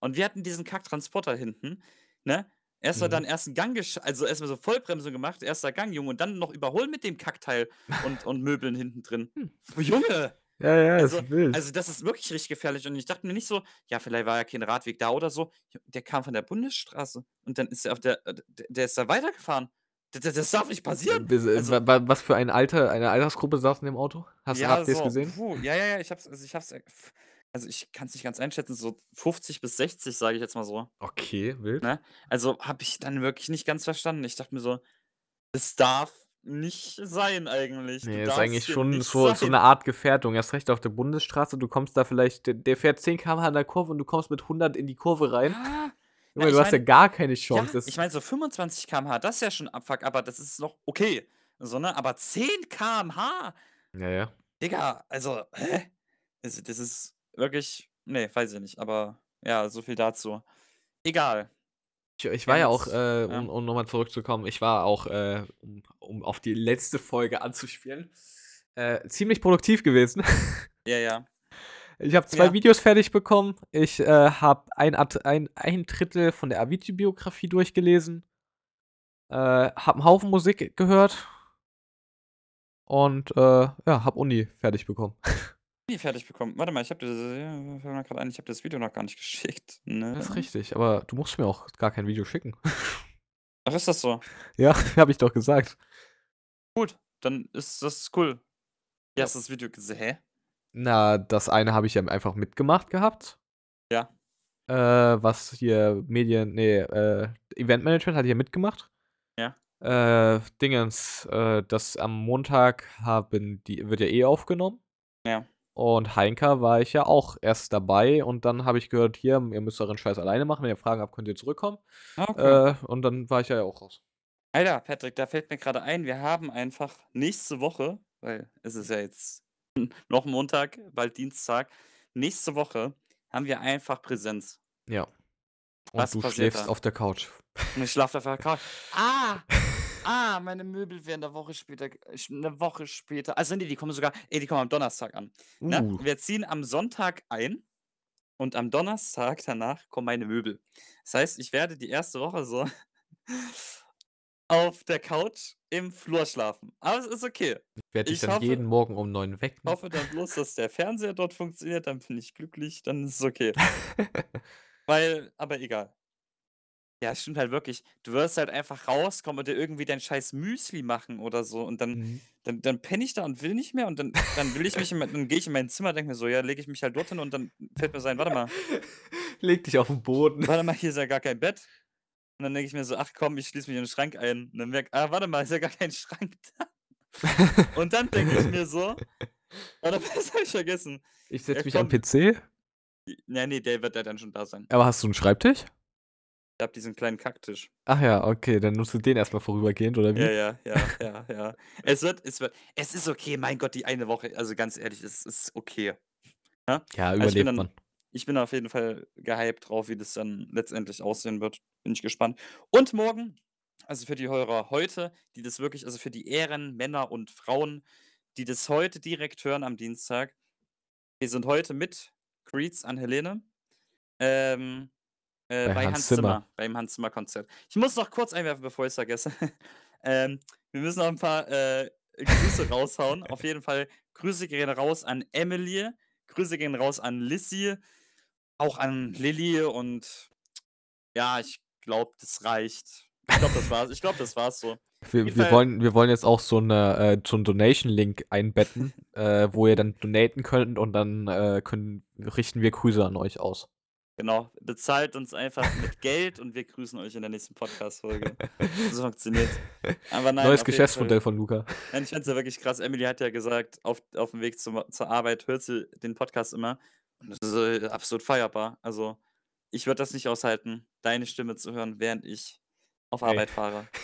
und wir hatten diesen Kacktransporter hinten, ne? Erst mal Mhm. dann ersten Gang gesch also erst mal so Vollbremsung gemacht, erster Gang, Junge, und dann noch überholen mit dem Kackteil und und Möbeln hinten drin. Hm. Junge! Ja, ja, Also ist wild. also das ist wirklich richtig gefährlich und ich dachte mir nicht so: „Ja, vielleicht war ja kein Radweg da oder so.“ J der kam von der Bundesstraße und dann ist er auf der äh, der ist da weitergefahren. D d das darf nicht passieren. Bis Also wa wa was für ein Alter eine Altersgruppe saß in dem Auto? Hast Ja, ihr's so, gesehen? puh, ja, ja, ja, ich habe es also ich habe es, äh, also ich kann's nicht ganz einschätzen, so 50 bis 60, sage ich jetzt mal so. Okay, wild. Ne? Also, habe ich dann wirklich nicht ganz verstanden. Ich dachte mir so: „Das darf nicht sein eigentlich. Du Ne, ist eigentlich schon so so 'ne sein.“ Art Gefährdung. Erst recht auf der Bundesstraße. Du kommst da vielleicht der fährt 10 km/h in der Kurve und du kommst mit 100 in die Kurve rein. Ja. Junge, du hast ja gar keine ja, Chance. Das ich meine so 25 km/h, das ist ja schon Abfuck, aber das ist noch okay, so, ne? Aber 10 km/h? Ja, ja. Digga, also, hä? Also, das ist wirklich ne, weiß ich nicht, aber ja, so viel dazu. Egal. Ich ich war ja auch, äh, ja. um um noch mal zurückzukommen, ich war auch, äh, um um auf die letzte Folge anzuspielen, äh, ziemlich produktiv gewesen. Ja, ja. Ich habe 2 Ja. Videos fertig bekommen. Ich, äh, habe ein ein ein 1/3 von der Avicii-Biografie durchgelesen. Äh, habe 'n Haufen Musik gehört. Und, äh, ja, habe Uni fertig bekommen. Uni fertig bekommen. Warte mal, ich habe dir das dir das Video noch gar nicht geschickt, Das ist ne? richtig, aber du musst mir auch gar kein Video schicken. Ach, ist das so? Ja, habe ich doch gesagt. Gut, dann ist das cool. Ja. hast du das Video gese hä? Na, das eine habe ich ja einfach mitgemacht gehabt. Ja. Äh, was hier Medien ne, äh, Eventmanagement hatte ich ja mitgemacht. Ja. Äh, Dingens, äh, das am Montag haben die wird ja eh aufgenommen. Ja. Und Heinka war ich ja auch erst dabei und dann habe ich gehört: „Hier, ihr müsst euren Scheiß alleine machen. Wenn ihr Fragen habt, könnt ihr zurückkommen.“ Ah, okay. Äh, und dann war ich ja auch raus. Alter, Patrick, da fällt mir grade ein, wir haben einfach nächste Woche, weil es ist ja jetzt noch Montag, bald Dienstag. Nächste Woche haben wir einfach Präsenz. Ja. Und Was du schläfst da? auf der Couch. Und ich schlafe auf der Couch. Ah! Ah, meine Möbel werden 'ne Woche später g sch 'ne Woche später also ne, die kommen sogar ey, die kommen am Donnerstag an, ne? Uh. Wir ziehen am Sonntag ein und am Donnerstag danach kommen meine Möbel. Das heißt, ich werde die erste Woche so auf der Couch im Flur schlafen. Aber es ist okay. Ich werde dich Ich dann hoffe jeden Morgen um 9 wecken. hoffe dann bloß, dass der Fernseher dort funktioniert, dann bin ich glücklich, dann ist es okay. Weil aber egal. Ja, stimmt halt wirklich. Du wirst halt einfach rauskommen und dir irgendwie dein scheiß Müsli machen oder so und dann Mhm. dann dann penne ich da und will nicht mehr und dann dann will ich mich in dann gehe ich in mein Zimmer, denke mir so: „Ja, lege ich mich halt dort hin“ und dann fällt mir so ein: „Warte mal“ Leg dich auf 'n Boden. „warte mal, hier ist ja gar kein Bett.“ Und dann denke ich mir so: „Ach komm, ich schließe mich in den Schrank ein.“ Und dann merke „Ah, warte mal, ist ja gar kein Schrank da.“ Und dann denke ich mir so oder was habe ich vergessen? Ich Ja, setze mich komm. am PC. I ne, ne, der wird ja dann schon da sein. Aber hast du 'n Schreibtisch? Ich habe diesen kleinen Kacktisch. Ach ja, okay, dann nutzt du den erst mal vorübergehend oder wie? Ja, ja, ja, ja, ja. Es wird es wird es ist okay, mein Gott, die eine Woche, also ganz ehrlich, es ist okay. Ne? Ja, Also, ich überlebt dann man. Ich bin auf jeden Fall gehypt drauf, wie das dann letztendlich aussehen wird. Bin ich gespannt. Und morgen, also für die Hörer heute, die das wirklich also für die Ehrenmänner und Frauen, die das heute direkt hören am Dienstag. Wir sind heute mit Greets an Helene, ähm, äh, Bei bei Hans Hans Zimmer. Zimmer, beim Hans Zimmer Konzert. Ich muss noch kurz einwerfen, bevor ich's vergesse. Ähm, wir müssen noch 'n paar, äh, Grüße raushauen. Auf jeden Fall Grüße gehen raus an Emily, Grüße gehen raus an Lissy, auch an Lilly und ja, ich glaube, das reicht. Ich glaube, das war's. Ich glaube, das war's so. Auf Wir wir wollen wir wollen jetzt auch so 'ne äh, so 'n Donation-Link einbetten, äh, wo ihr dann donaten könnt und dann, äh, können richten wir Grüße an euch aus. Genau, bezahlt uns einfach mit Geld und wir grüßen euch in der nächsten Podcast-Folge. So funktioniert's. Aber nein, Neues auf Geschäftsmodell von Luca. Nein, ich fand's ja wirklich krass. Emily hat ja gesagt, auf aufm Weg zum zur Arbeit hört sie den Podcast immer und das ist, äh, absolut feierbar. Also, ich würde das nicht aushalten, deine Stimme zu hören, während ich auf. Arbeit fahre.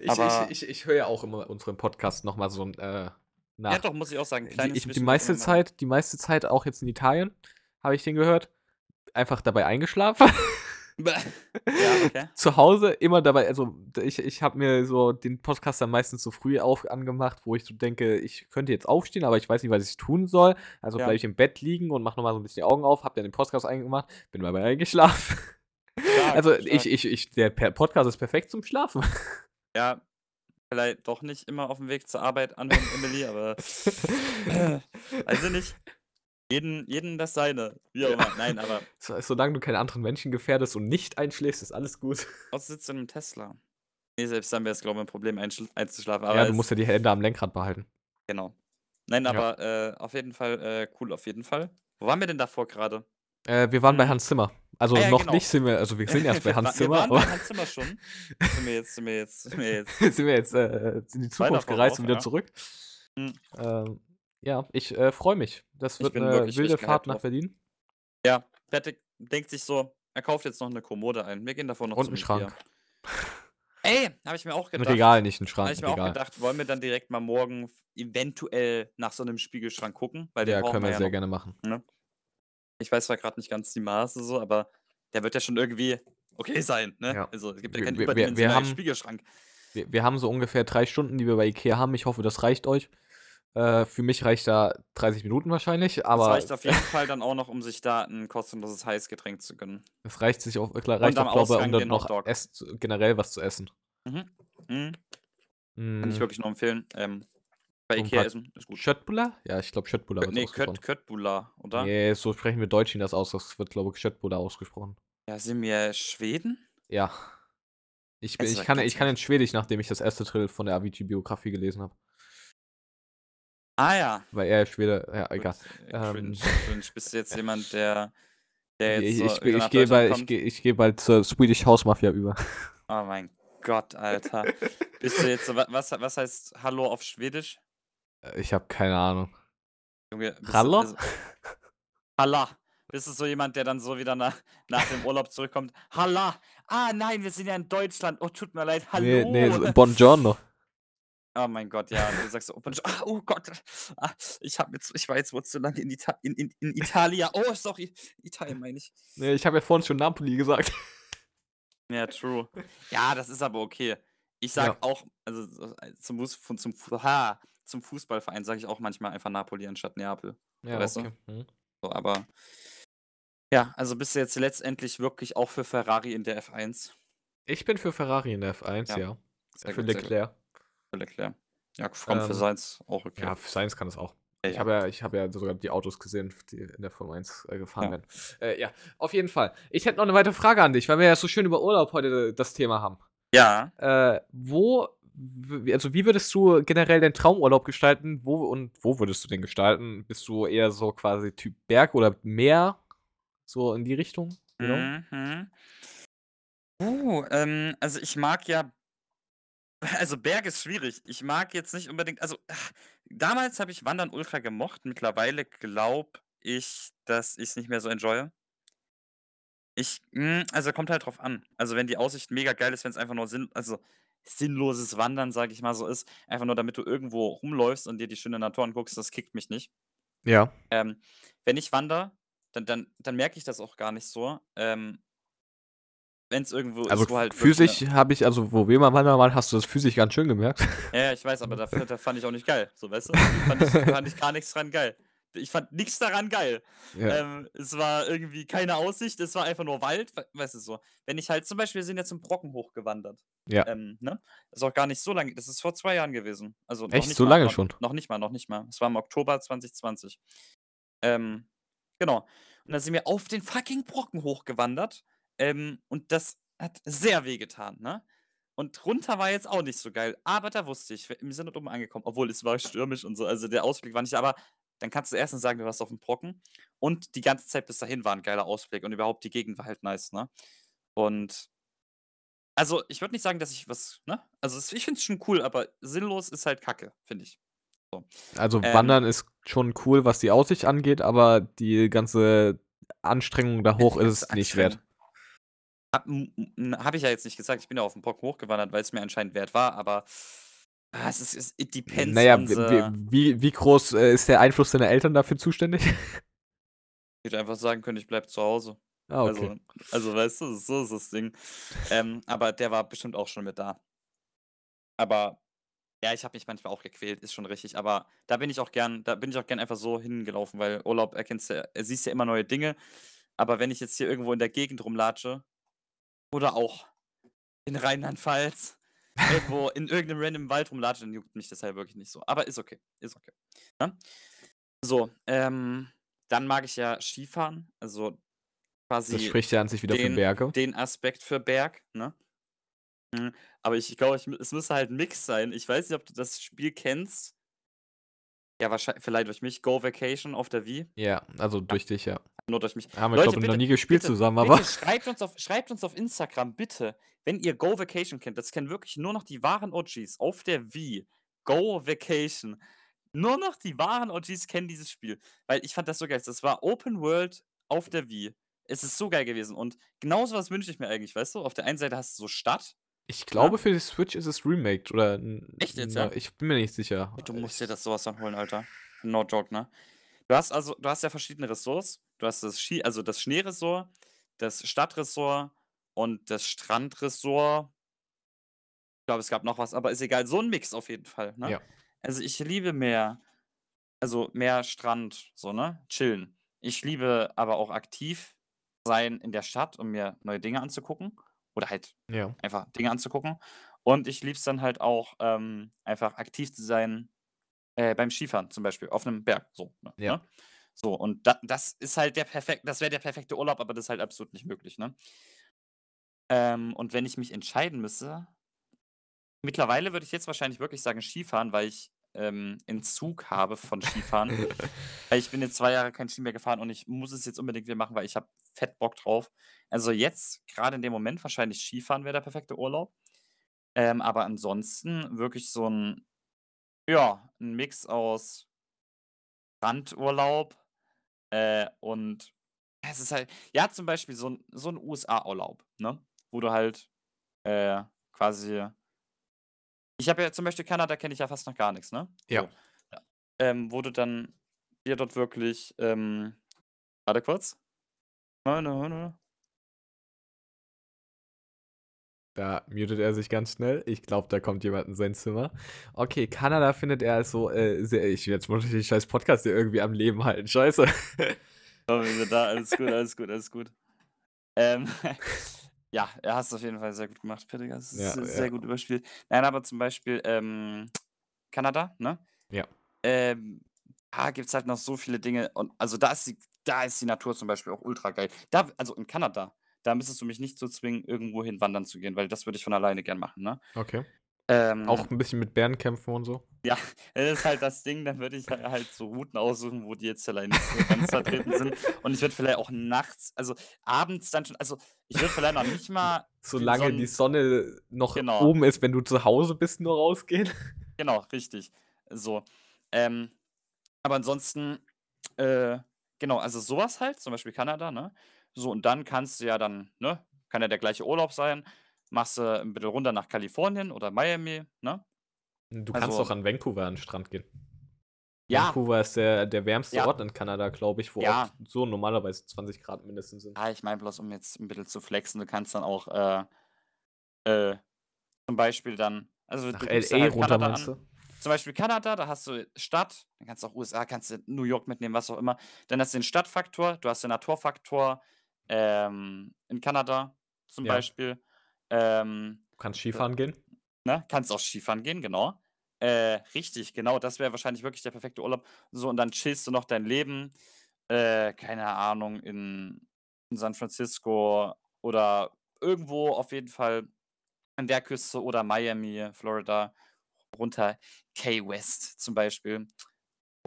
Ich Aber ich ich ich höre ja auch immer unseren Podcast noch mal so 'n äh, Ja nach. doch, muss ich auch sagen, kleines ich die meiste. Zeit die meiste Zeit auch jetzt in Italien habe ich den gehört, einfach dabei eingeschlafen. Ja, okay. Zu Hause immer dabei, also ich ich habe mir so den Podcast dann meistens so früh auf angemacht, wo ich so denke, ich könnte jetzt aufstehen, aber ich weiß nicht, was ich tun soll. Also Ja. bleibe ich im Bett liegen und mache noch mal so 'n bisschen die Augen auf, habe dann den Podcast angemacht, bin dabei eingeschlafen. Stark, Also, stark. ich ich ich der Podcast ist perfekt zum Schlafen. Ja, vielleicht doch nicht immer auf dem Weg zur Arbeit anhören, Emily, aber weiß ich nicht. Jeden jeden das Seine, wie auch immer. Nein, aber So solange du keine anderen Menschen gefährdest und nicht einschläfst, ist alles gut. was sitzt du in 'nem Tesla? Ne, selbst dann wäre es, glaube ich, 'n Problem einzuschlafen, aber Ja, du musst ja die Hände am Lenkrad behalten. Genau. Nein, Ja. aber, äh, auf jeden Fall, äh, cool auf jeden Fall. Wo waren wir denn davor grade? Äh, wir waren bei Hm. Hans Zimmer. Also, Ah ja, noch genau. nicht sind wir also, wir sind erst bei Hans wa wir Zimmer, waren bei Hans Zimmer schon. Sind wir jetzt sind wir jetzt sind wir jetzt sind wir jetzt, äh, in die Zukunft gereist und wieder ja. zurück. Mhm. Ähm, ja, ich, äh, freue mich. Das Ich wird 'ne wirklich wilde Fahrt nach drauf. Berlin. Ja, Patrick denkt sich so, er kauft jetzt noch 'ne Kommode ein. Wir gehen davor noch Und zum 'n Ikea. Schrank. Ey, habe ich mir auch gedacht. Regal, nicht 'n Habe Schrank, ich 'n mir auch Regal. gedacht, wollen wir dann direkt mal morgen eventuell nach so 'nem Spiegelschrank gucken, weil Ja, können wir ja sehr noch, gerne machen. ne? Ich weiß zwar grad nicht ganz die Maße so, aber der wird ja schon irgendwie okay sein, ne? Ja. Also, es gibt ja Wir keinen wir wir wir haben Spiegelschrank. wir wir haben so ungefähr 3 Stunden, die wir bei Ikea haben. Ich hoffe, das reicht euch. Äh, für mich reicht da 30 Minuten wahrscheinlich, Das aber reicht auf jeden Fall dann auch noch, um sich da 'n kostenloses Heißgetränk zu gönnen. es reicht sich auch klar, reicht auch, glaube ich, um den noch generell was zu essen. Mhm. Mhm. Kann ich Hm. wirklich nur empfehlen. Ähm, bei Ikea essen ist gut. Köttbullar? Ja, ich glaube, Köttbullar Kö wird's ne, ausgesprochen. Kött Köttbullar, oder? Ne, so sprechen wir Deutschen das aus. Das wird, glaube ich, Köttbullar ausgesprochen. Ja, sind wir Schweden? Ja. Ich bin ich kann ich kann in Schwedisch, nachdem ich das erste Drittel von der Avicii-Biografie gelesen habe. Ah ja. Weil er ist Schwede ja, egal. äh, cringe, Ähm. cringe. Bist du jetzt jemand, der der Ich jetzt so ich wieder ich nach gehe bald ich ich gehe bald zur Swedish House Mafia über. Oh mein Gott, Alter. Bist du jetzt was was heißt Hallo auf Schwedisch? Äh, ich habe keine Ahnung. Junge, Hallo? also Halla. Bist du so jemand, der dann so wieder nach nach dem Urlaub zurückkommt: „Halla. Ah, nein, wir sind ja in Deutschland. Oh, tut mir leid. Hallo.“ so Buongiorno. Oh mein Gott, ja. Und du sagst so: „Oh, ah, oh Gott. Ah, ich habe jetzt ich war jetzt wohl zu lange in Ita in in in Italia. Oh, sorry. Italien meine ich.“ Ne, ich habe ja vorhin schon Napoli gesagt. Ja, true. Ja, das ist aber okay. Ich Ja. sage auch also, so zum zum Fu ha, zum Fußballverein sage ich auch manchmal einfach Napoli anstatt Neapel. Ja, weißt okay. du? Mhm. So, aber ja, also bist du jetzt letztendlich wirklich auch für Ferrari in der F1? Ich bin für Ferrari in der F1, Ja. ja. Für. Leclerc. Für Leclerc. Ja, für Ähm, Sainz auch okay. Ja, für Sainz kann es auch. Ich habe ja ich habe ja sogar die Autos gesehen, die in der Formel 1, äh, gefahren Ja. werden. Äh, ja, auf jeden Fall. Ich hätte noch 'ne weitere Frage an dich, weil wir ja so schön über Urlaub heute das Thema haben. Ja. Äh, wo also, wie würdest du generell deinen Traumurlaub gestalten? Wo und wo würdest du den gestalten? Bist du eher so quasi Typ Berg oder Meer? So in die Richtung? Genau. Mhm. Uh, ähm, also, ich mag ja also, Berg ist schwierig. Ich mag jetzt nicht unbedingt also, damals habe ich Wandern ultra gemocht. Mittlerweile glaube ich, dass ich's nicht mehr so enjoye. Ich hm, also, kommt halt drauf an. Also, wenn die Aussicht mega geil ist, wenn's einfach nur sinn also, sinnloses Wandern, sage ich mal so, ist, einfach nur damit du irgendwo rumläufst und dir die schöne Natur anguckst, das kickt mich nicht. Ja. Ähm, wenn ich wandere, dann dann dann merke ich das auch gar nicht so. Ähm wenn's irgendwo Also, ist, wo halt ph wirklich 'ne physisch habe ich also, wo wir mal waren, hast du das physisch ganz schön gemerkt. Ja, ich weiß, aber da fand ich auch nicht geil, so, weißt du? Fand ich fand ich gar nix dran geil. Ich fand nix daran geil. Ja. Ähm, es war irgendwie keine Aussicht, es war einfach nur Wald, wei weißt du, so. Wenn ich halt zum Beispiel wir sind jetzt zum Brocken hochgewandert, Ja. ähm, ne? Das ist auch gar nicht so lange das ist vor 2 Jahren gewesen. Also, Echt? nicht So mal, lange noch schon? noch nicht mal noch nicht mal. Es war im Oktober 2020. Ähm, genau. Und dann sind wir auf den fucking Brocken hochgewandert, ähm, und das hat sehr wehgetan, ne? Und runter war jetzt auch nicht so geil, aber da wusste ich, wir sind dort oben angekommen, obwohl es war stürmisch und so, also, der Ausblick war nicht aber dann kannst du erstens sagen, du warst aufm Brocken und die ganze Zeit bis dahin war 'n geiler Ausblick und überhaupt die Gegend war halt nice, ne? Und also, ich würde nicht sagen, dass ich was ne? Also, ich finde es schon cool, aber sinnlos ist halt Kacke, finde ich. So. Also, Ähm Wandern ist schon cool, was die Aussicht angeht, aber die ganze Anstrengung da Ja, hoch ist es nicht wert. Habe habe ich ja jetzt nicht gesagt. Ich bin ja aufm Brocken hochgewandert, weil's mir anscheinend wert war, aber, ah, es ist es it depends Na ja, on w the w wie wie groß, äh, ist der Einfluss deiner Eltern dafür zuständig? Ich würde einfach sagen können, ich bleibe zu Hause. Ah, okay. Also also, weißt du, so ist das Ding. Ähm, aber der war bestimmt auch schon mit da. Aber ja, ich habe mich manchmal auch gequält, ist schon richtig, aber da bin ich auch gern da bin ich auch gern einfach so hingelaufen, weil Urlaub erkennst äh, siehst ja immer neue Dinge. Aber wenn ich jetzt hier irgendwo in der Gegend rumlatsche oder auch in Rheinland-Pfalz irgendwo in irgendeinem random Wald rumlatsche, dann juckt mich das halt wirklich nicht so. Aber ist okay, ist okay, ne? So, ähm, dann mag ich ja Skifahren, also Das quasi spricht ja an sich wieder für den Berge. den Aspekt für Berg, ne? Hm, aber ich glaube, ich es müsste halt 'n Mix sein. Ich weiß nicht, ob du das Spiel kennst. Ja, wahrschei vielleicht durch mich, Go Vacation auf der Wii. Ja, also Ja, durch dich, ja. Nur durch mich. Haben wir, Leute, glaube ich, noch bitte, nie gespielt bitte, zusammen, aber bitte schreibt uns auf schreibt uns auf Instagram, bitte, wenn ihr Go Vacation kennt. Das kennen wirklich nur noch die wahren OGs auf der Wii. Go Vacation. Nur noch die wahren OGs kennen dieses Spiel, weil ich fand das so geil. Das war Open World auf der Wii. Es ist so geil gewesen und genau so was wünsche ich mir eigentlich, weißt du? Auf der einen Seite hast du so Stadt, Ich ne? glaube, für die Switch ist es remaked oder Echt jetzt, 'ne ja? ich bin mir nicht sicher. Du musst dir das so was von holen, Alter. No joke, ne? Du hast also du hast ja verschiedene Ressorts. Du hast das Ski also das Schneeressort, das Stadtressort und das Strandressort. Ich glaube, es gab noch was, aber ist egal. So 'n Mix auf jeden Fall, ne? Ja. Also, ich liebe Meer. Also, Meer, Strand, so, ne? Chillen. Ich liebe aber auch aktiv sein in der Stadt, um mir neue Dinge anzugucken oder halt Ja. einfach Dinge anzugucken. Und ich liebe es dann halt auch, ähm, einfach aktiv zu sein, äh, beim Skifahren zum Beispiel auf 'nem Berg, so, ne, Ja. ne? So, und da das ist halt der perfekt das wäre der perfekte Urlaub, aber das ist halt absolut nicht möglich, ne? Ähm, und wenn ich mich entscheiden müsste mittlerweile würde ich jetzt wahrscheinlich wirklich sagen Skifahren, weil ich, ähm, Entzug habe von Skifahren. Weil ich bin jetzt 2 Jahre kein Ski mehr gefahren und ich muss es jetzt unbedingt wieder machen, weil ich habe fett Bock drauf. Also, jetzt grade in dem Moment wahrscheinlich Skifahren wäre der perfekte Urlaub. Ähm, aber ansonsten wirklich so 'n ja, 'n Mix aus Strandurlaub, äh, und es ist halt ja, zum Beispiel so 'n so 'n USA-Urlaub, ne? Wo du halt, äh, quasi ich habe ja zum Beispiel Kanada kenne ich ja fast noch gar nix, ne? Ja. So, ja. Ähm, wo du dann dir dort wirklich, ähm warte kurz. Da mutet er sich ganz schnell. Ich glaube, da kommt jemand in sein Zimmer. Okay, Kanada findet er als so, äh, sehr ich jetzt muss ich den scheiß Podcast hier irgendwie am Leben halten. Scheiße. Oh, wir sind da. Alles gut, alles gut, alles gut. Ähm, ja, er hast auf jeden Fall sehr gut gemacht, Peter. Das ist Ja, sehr ja. gut überspielt. Nein, aber zum Beispiel, ähm, Kanada, ne? Ja. Ähm, da gibt's halt noch so viele Dinge und also, da ist die da ist die Natur zum Beispiel auch ultra geil. Da also, in Kanada, da müsstest du mich nicht so zwingen, irgendwohin wandern zu gehen, weil das würde ich von alleine gern machen, ne? Okay. Ähm Auch 'n bisschen mit Bären kämpfen und so? Ja, das ist halt das Ding, dann würde ich ha halt so Routen aussuchen, wo die jetzt vielleicht nicht so ganz vertreten sind. Und ich würde vielleicht auch nachts also, abends dann schon also, ich würde vielleicht noch nicht mal Solange die Sonn Sonne noch Genau. oben ist, wenn du zu Hause bist, nur rausgehen? Genau, richtig. So. Ähm, aber ansonsten, äh, genau, also, so was halt, zum Beispiel Kanada, ne? So, und dann kannst du ja dann ne, kann ja der gleiche Urlaub sein, machst du 'n bisschen runter nach Kalifornien oder Miami, ne? Du kannst Also auch an Vancouver an 'n Strand gehen. Ja. Vancouver ist der der wärmste Ja. Ort in Kanada, glaube ich, wo Ja. so normalerweise 20 Grad mindestens sind. Ah, ich meine bloß, um jetzt 'n bisschen zu flexen, du kannst dann auch, äh äh, zum Beispiel dann also, Nach du LA halt runter, Kanada meinst an. du? Zum Beispiel Kanada, da hast du Stadt, dann kannst du auch USA kannst du New York mitnehmen, was auch immer. Dann hast du den Stadtfaktor, du hast den Naturfaktor, ähm, in Kanada zum Ja. Beispiel. Ähm, Du kannst äh, Skifahren gehen? ne, kannst auch Skifahren gehen, genau. Äh, richtig, genau, das wäre wahrscheinlich wirklich der perfekte Urlaub. So, und dann chillst du noch dein Leben, äh, keine Ahnung, in in San Francisco oder irgendwo auf jeden Fall an der Küste oder Miami, Florida, runter Key West zum Beispiel.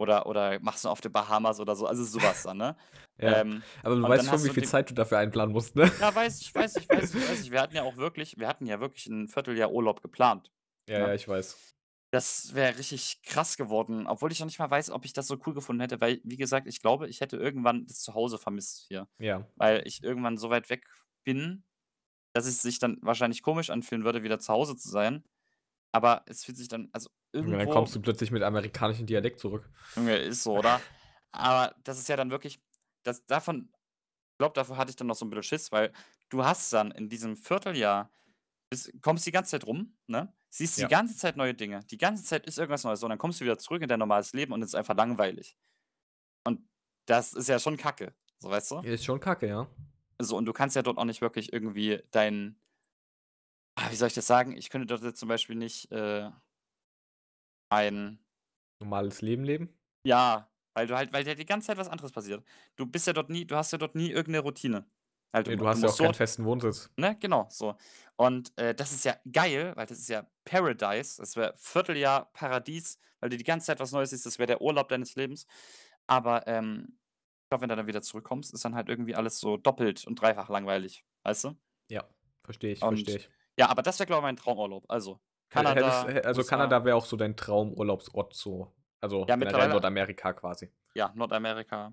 Oder oder machst du auf den Bahamas oder so, also, so was dann, ne? Ja, Ähm, aber du weißt schon, wie viel Zeit du dafür einplanen musst, ne? Ja, weiß ich, weiß ich, weiß ich, weiß ich. Wir hatten ja auch wirklich wir hatten ja wirklich 'n Vierteljahr Urlaub geplant, Ja, ja, ne? ich weiß. Das wäre richtig krass geworden, obwohl ich noch nicht mal weiß, ob ich das so cool gefunden hätte, weil, wie gesagt, ich glaube, ich hätte irgendwann das Zuhause vermisst hier, Ja. weil ich irgendwann so weit weg bin, dass es sich dann wahrscheinlich komisch anfühlen würde, wieder zu Hause zu sein. Aber es fühlt sich dann also, Junge, dann kommst irgendwo du plötzlich mit amerikanischem Dialekt zurück. Junge, ist so, oder? Aber das ist ja dann wirklich das davon glaube, dafür hatte ich dann noch so 'n bisschen Schiss, weil du hast dann in diesem Vierteljahr bist kommst die ganze Zeit rum, ne? Siehst die Ja. ganze Zeit neue Dinge. Die ganze Zeit ist irgendwas Neues. So, und dann kommst du wieder zurück in dein normales Leben und es ist einfach langweilig. Und das ist ja schon Kacke, so, weißt du? Ist schon kacke, ja. So, und du kannst ja dort auch nicht wirklich irgendwie dein ah, wie soll ich das sagen? Ich könnte dort jetzt zum Beispiel nicht, äh ein Normales Leben leben? Ja, weil du halt weil ja die ganze Zeit was anderes passiert. Du bist ja dort nie du hast ja dort nie irgend 'ne Routine. Halt, du Ne, mu du du hast ja auch musst keinen dort festen Wohnsitz. ne, genau, so. Und, äh, das ist ja geil, weil das ist ja Paradise. Das wäre Vierteljahr Paradies, weil du die ganze Zeit was Neues siehst. Das wäre der Urlaub deines Lebens. Aber, ähm, ich glaube, wenn du dann wieder zurückkommst, ist dann halt irgendwie alles so doppelt und dreifach langweilig, weißt du? Ja, verstehe ich, verstehe ich. ja, aber das wäre, glaube ich, mein Traumurlaub. Also, Hättest Kanada, hä also, USA. Kanada wäre auch so dein Traumurlaubsort so also, Ja, mittlerweile Nordamerika quasi. Ja, Nordamerika.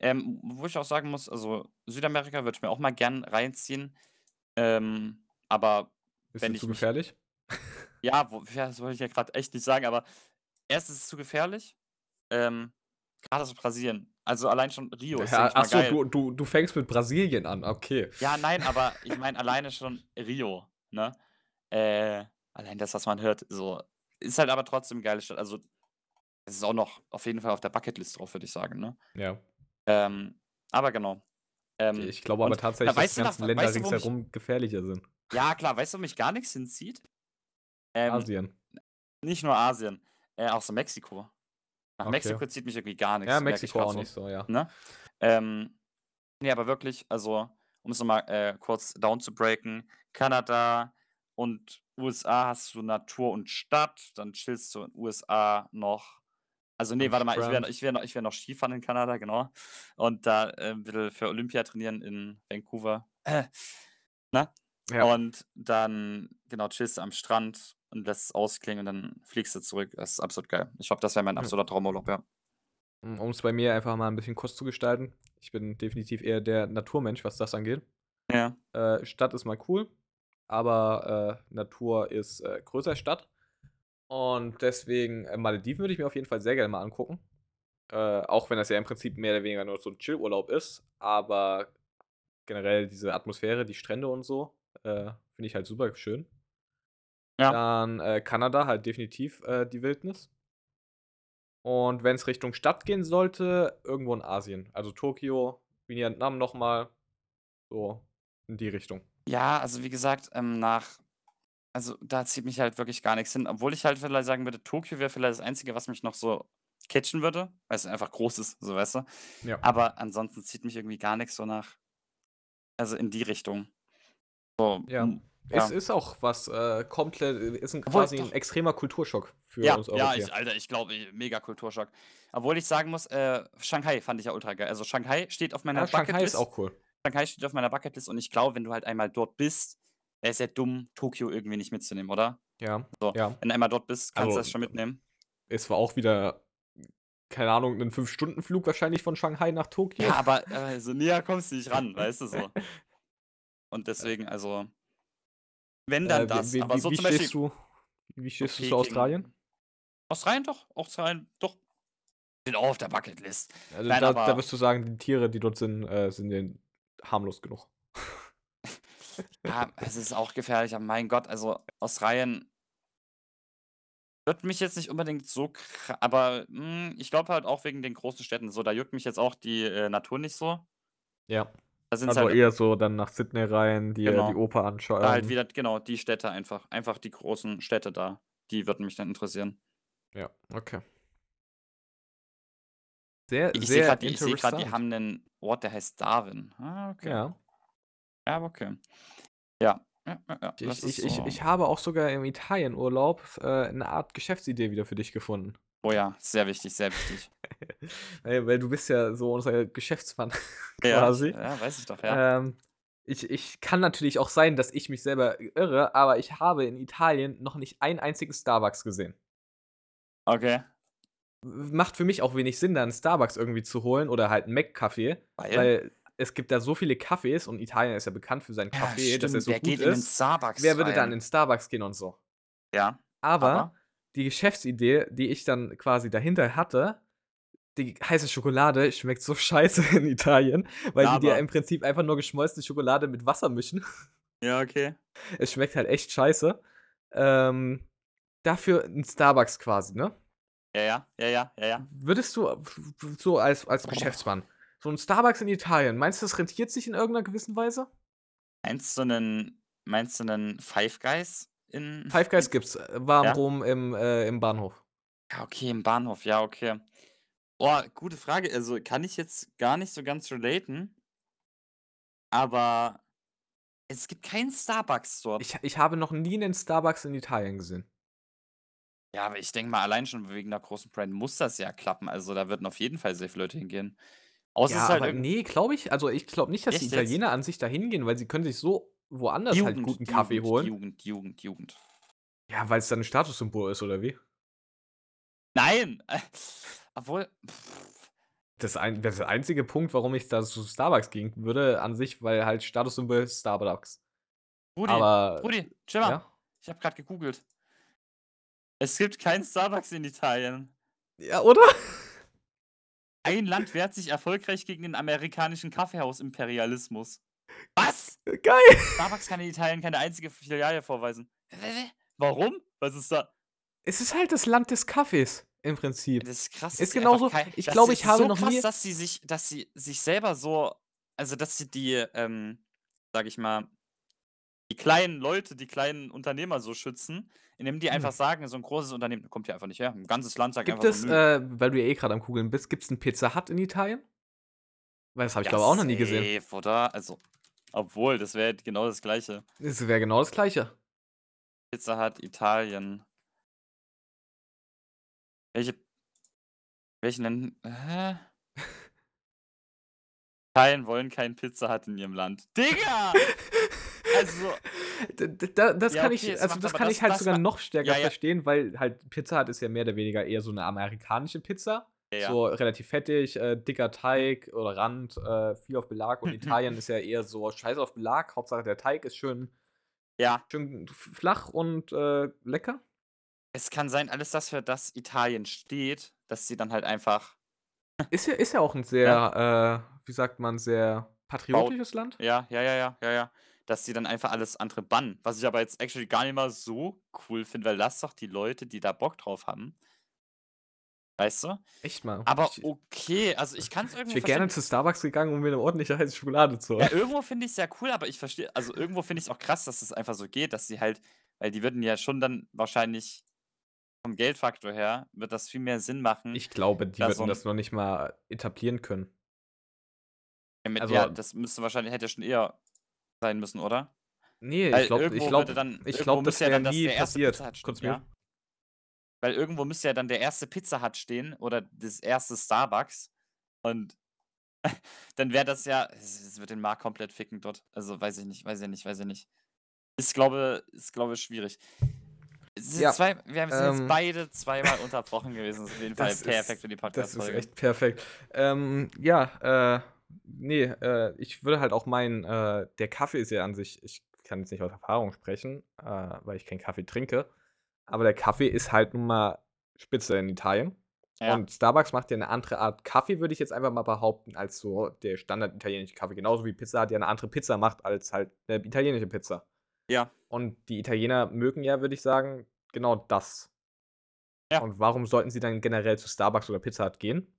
Ähm, wo ich auch sagen muss, also, Südamerika würde ich mir auch mal gern reinziehen. Ähm, aber Ist wenn ich zu mich gefährlich? Ja, wo ja, das wollte ich ja grad echt nicht sagen, aber erstens ist es zu gefährlich, ähm, grade so Brasilien. Also, allein schon Rio ist, Ja, ich mal, ach so, geil. du du du fängst mit Brasilien an, okay. Ja, nein, aber ich meine alleine schon Rio, ne? Äh, allein das, was man hört, so ist halt aber trotzdem geile Stadt. Also, es ist auch noch auf jeden Fall auf der Bucketlist drauf, würde ich sagen, ne? Ja. Ähm, aber genau. Ähm, Ich glaube aber tatsächlich, na, dass die ganzen wa Länder weißt du, wo mich ringsherum gefährlicher sind. Ja, klar, weißt du, wo mich gar nix hinzieht? Ähm, Asien. nicht nur Asien, äh, auch so Mexiko. Nach Okay. Mexiko zieht mich irgendwie gar nix, Ja, Mexiko auch so, nicht so, ja. ne? Ähm, ne, aber wirklich, also, um es noch mal, äh, kurz down zu breaken, Kanada und USA hast du Natur und Stadt, dann chillst du in USA noch also, ne, Am warte mal, ich wäre ich noch ich wäre noch Skifahren in Kanada, genau. Und da, äh, 'n bisschen für Olympia trainieren in Vancouver, ne? Ja. Und dann, genau, chillst du am Strand und lässt es ausklingen und dann fliegst du zurück. Das ist absolut geil. Ich glaube, das wäre mein absoluter Traumurlaub, ja. Um um's bei mir einfach mal 'n bisschen kurz zu gestalten. Ich bin definitiv eher der Naturmensch, was das angeht. Ja. Äh, Stadt ist mal cool, aber, äh, Natur ist, äh, größer als Stadt. Und deswegen, äh, Malediven würde ich mir auf jeden Fall sehr gerne mal angucken. Äh, auch wenn das ja im Prinzip mehr oder weniger nur so 'n Chillurlaub ist, aber generell diese Atmosphäre, die Strände und so, äh, finde ich halt super schön. Ja. Dann, äh, Kanada, halt definitiv, die Wildnis. Und wenn's Richtung Stadt gehen sollte, irgendwo in Asien. Also, Tokio, Vietnam noch mal, so in die Richtung. Ja, also, wie gesagt, ähm, nach also, da zieht mich halt wirklich gar nix hin, obwohl ich halt vielleicht sagen würde, Tokio wäre vielleicht das Einzige, was mich noch so catchen würde, weil's einfach groß ist, so, weißt du? Ja. Aber ansonsten zieht mich irgendwie gar nix so nach also, in die Richtung. So, Ja. hm, Es ja. ist auch was, äh, komplett äh, ist 'n Obwohl, quasi doch extremer Kulturschock für Ja, uns ja, Europäer. ich Alter, ich glaube, mega Kulturschock. Obwohl ich sagen muss, äh, Shanghai fand ich ja ultra geil. Also, Shanghai steht auf meiner Ja, Shanghai ist Bucketlist. auch cool. Shanghai steht auf meiner Bucketlist und ich glaube, wenn du halt einmal dort bist, wäre es ja dumm, Tokio irgendwie nicht mitzunehmen, oder? Ja, So, ja. wenn du einmal dort bist, kannst du Also, das schon mitnehmen. es war auch wieder, keine Ahnung, 'nen 5-Stunden-Flug wahrscheinlich von Shanghai nach Tokio. Ja, aber, äh, so näher kommst du nicht ran, weißt du, so. Und deswegen, also wenn dann Äh, das, wie aber wie so wie zum stehst Beispiel du wie stehst du so zu Australien? Australien doch, Australien, doch. Steht auch auf der Bucketlist. Also, Nein, da da würdest du sagen, die Tiere, die dort sind, äh, sind dir harmlos genug. Ja, es ist auch gefährlich, aber mein Gott, also, Australien würde mich jetzt nicht unbedingt so aber, hm, ich glaube halt auch wegen den großen Städten so, da juckt mich jetzt auch die, äh, Natur nicht so. Ja. Da Also, halt eher so dann nach Sydney rein, die Genau. Oper Da anschauen. halt wieder genau, die Städte einfach. Einfach die großen Städte da, die würden mich dann interessieren. Ja, okay. Sehr, Ich sehe sehr grad die ich haben 'nen Ort, der heißt Darwin. Ah, okay. Ja. Ja, aber okay. Ja, ja, ja, Ich ich ich so ich habe auch sogar im Italienurlaub, äh, 'ne Art Geschäftsidee wieder für dich gefunden. Oh ja, sehr wichtig, sehr wichtig. Weil du bist ja so unser Geschäftsmann Ja, quasi. ja, weiß ich doch, ja. Ähm, ich ich kann natürlich auch sein, dass ich mich selber irre, aber ich habe in Italien noch nicht einen einzigen Starbucks gesehen. Okay. Macht für mich auch wenig Sinn, da 'n Starbucks irgendwie zu holen oder halt 'n Mac-Kaffee, Weil? weil es gibt da so viele Cafés und Italien ist ja bekannt für seinen Ja, Kaffee, dass er so Wer gut geht in 'nen ist. Starbucks Wer würde dann rein? in Starbucks gehen und so? Ja, Aber aber? die Geschäftsidee, die ich dann quasi dahinter hatte, die heiße Schokolade schmeckt so scheiße in Italien, weil die dir Aber im Prinzip einfach nur geschmolzene Schokolade mit Wasser mischen. Ja, okay. Es schmeckt halt echt scheiße. Ähm, dafür 'n Starbucks quasi, ne? Ja, ja, ja, ja, ja, ja. Würdest du so als als Geschäftsmann so 'n Starbucks in Italien, meinst du, das rentiert sich in irgend 'ner gewissen Weise? Meinst du 'nen meinst du 'nen Five Guys in Five Guys gibt's, äh, war ja? Rom im äh, im Bahnhof. Ja, okay, im Bahnhof, ja, okay. Oh, gute Frage. Also, kann ich jetzt gar nicht so ganz relaten aber es gibt keinen Starbucks dort. Ich ich habe noch nie 'nen Starbucks in Italien gesehen. Ja, aber ich denke mal, allein schon wegen 'ner großen Brand muss das ja klappen. Also, da würden auf jeden Fall sehr viele Leute hingehen. Außer es Ja, ist halt aber irgend ne, glaube ich also, ich glaube nicht, dass die jetzt? Italiener an sich da hingehen, weil sie können sich so woanders halt Jugend, guten die Kaffee Jugend, holen. Jugend, Jugend, Jugend. Ja, weil's dann 'n Statussymbol ist oder wie? Nein! Obwohl Das ein das der einzige Punkt, warum ich da zu Starbucks gehen würde an sich, weil halt Statussymbol Starbucks. Brudi, Aber Brudi, chill mal. ja? Ich habe grad gegoogelt. Es gibt keinen Starbucks in Italien. Ja, oder? Ein Land wehrt sich erfolgreich gegen den amerikanischen Kaffeehaus-Imperialismus. Was? Geil! Starbucks kann in Italien keine einzige Filiale vorweisen. Warum? Was ist da Es ist halt das Land des Kaffees im Prinzip. Das ist krass, Ist genauso kei ich glaube, ich habe so noch krass, nie dass sie sich dass sie sich selber so also, dass sie die, ähm, sage ich mal die kleinen Leute, die kleinen Unternehmer so schützen, indem die einfach Hm. sagen, so 'n großes Unternehmen kommt hier einfach nicht her. 'N ganzes Land sagt Gibt einfach es, so: „Nö.“ äh, weil du ja eh grad am Googeln bist, gibt's 'n Pizza Hut in Italien? Weil das habe ich, Ja, glaube auch noch nie gesehen. safe, oder? Also, obwohl, das wäre genau das Gleiche. Es wäre genau das Gleiche. Pizza Hut Italien. Welche welche nennen hä? Italien wollen kein Pizza Hut in ihrem Land. Digga! Also D d da das Ja, kann okay, ich also, das kann das ich halt das sogar noch stärker ja, ja. verstehen, weil halt Pizza Hut ist ja mehr oder weniger eher so 'ne amerikanische Pizza. So relativ fettig, äh, dicker Teig oder Rand, äh, viel auf Belag und Italien ist ja eher so scheiß auf Belag, Hauptsache der Teig ist schön Ja. schön flach und, äh, lecker. Es kann sein, alles das, für das Italien steht, dass sie dann halt einfach Ist ja ist ja auch 'n ne? sehr, äh, wie sagt man, sehr patriotisches Land. ja, ja, ja, ja, ja, ja. Dass sie dann einfach alles andere bannen. Was ich aber jetzt actually gar nicht mal so cool finde, weil lass doch die Leute, die da Bock drauf haben weißt du? Echt mal. Aber Ich okay, also, ich kann's ich irgendwo wäre gerne zu Starbucks gegangen, um mir 'ne ordentliche heiße Schokolade zu holen. Ja, irgendwo finde ich's ja cool, aber ich verstehe also, irgendwo finde ich's auch krass, dass es einfach so geht, dass sie halt weil die würden ja schon dann wahrscheinlich vom Geldfaktor her wird das viel mehr Sinn machen, Ich glaube, die würden das noch nicht mal etablieren können. Ja, mit Also ja, das müsste wahrscheinlich hätte schon eher sein müssen, oder? Ne, Weil ich glaube ich glaube dann ich glaube, das ja dann das nie der erste passiert. Hut Kurz ja? Weil irgendwo müsste ja dann der erste Pizza Hut stehen oder das erste Starbucks und dann wäre das ja es wird den Markt komplett ficken dort. Also, weiß ich nicht, weiß ich nicht, weiß ich nicht. Ist glaube ist glaube schwierig. Ja, zwei wir sind jetzt ähm beide zweimal unterbrochen gewesen. Das ist auf jeden Fall perfekt ist für die das ist Podcast-Folge. echt perfekt. Ähm, ja, äh, ne, äh, ich würde halt auch meinen, äh, der Kaffee ist ja an sich ich kann jetzt nicht aus Erfahrung sprechen, äh, weil ich keinen Kaffee trinke, aber der Kaffee ist halt nun mal Spitze in Italien. Ja. Und Starbucks macht ja 'ne andere Art Kaffee, würde ich jetzt einfach mal behaupten, als so der Standard italienische Kaffee. Genauso wie Pizza Hut ja 'ne andere Pizza macht als halt 'ne italienische Pizza. Ja. Und die Italiener mögen ja, würde ich sagen, genau das. Ja. Und warum sollten sie dann generell zu Starbucks oder Pizza Hut gehen?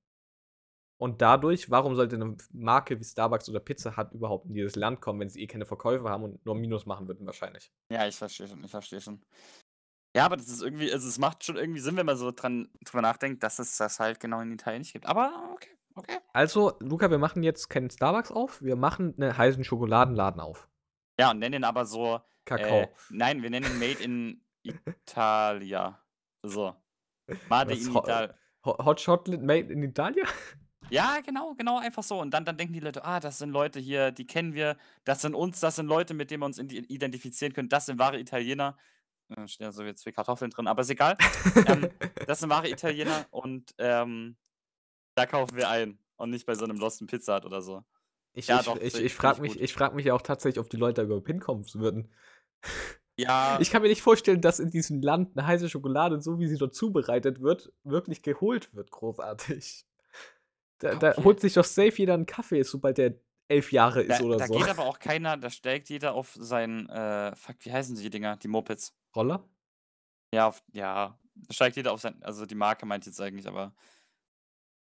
Und dadurch, warum sollte 'ne F Marke wie Starbucks oder Pizza Hut überhaupt in dieses Land kommen, wenn sie eh keine Verkäufe haben und nur Minus machen würden wahrscheinlich? Ja, ich verstehe schon, ich verstehe schon. Ja, aber das ist irgendwie also, es macht schon irgendwie Sinn, wenn man so dran drüber nachdenkt, dass es das halt genau in Italien nicht gibt. Aber okay, okay. Also, Luca, wir machen jetzt keinen Starbucks auf, wir machen 'ne heißen Schokoladenladen auf. Ja, und nennen ihn aber so, Kakao. äh nein, wir nennen ihn Made in Italia. So. Made in Ho Ital Ho Hot Chocolate made in Italia? Ja, genau, genau, einfach so. Und dann dann denken die Leute: „Ah, das sind Leute hier, die kennen wir. Das sind uns das sind Leute, mit denen wir uns identifizieren können. Das sind wahre Italiener.“ Äh, stehen ja so jetzt 2 Kartoffeln drin, aber ist egal. Ähm, das sind wahre Italiener und, ähm, da kaufen wir ein und nicht bei so 'nem Lost in Pizza Hut oder so. Ich Ja ich doch, ich ich ich frage mich ich frage mich ja auch tatsächlich, ob die Leute da überhaupt hinkommen würden. Ja. Ich kann mir nicht vorstellen, dass in diesem Land 'ne heiße Schokolade, so wie sie dort zubereitet wird, wirklich geholt wird großartig. Da, da holt sich doch safe jeder einen Kaffee, sobald der 11 Jahre ist Da, oder da so. geht aber auch keiner, da steigt jeder auf sein, äh, fuck, wie heißen die Dinger? Die Mopeds. Roller? Ja, auf, ja, da steigt jeder auf sein, also die Marke meint jetzt eigentlich, aber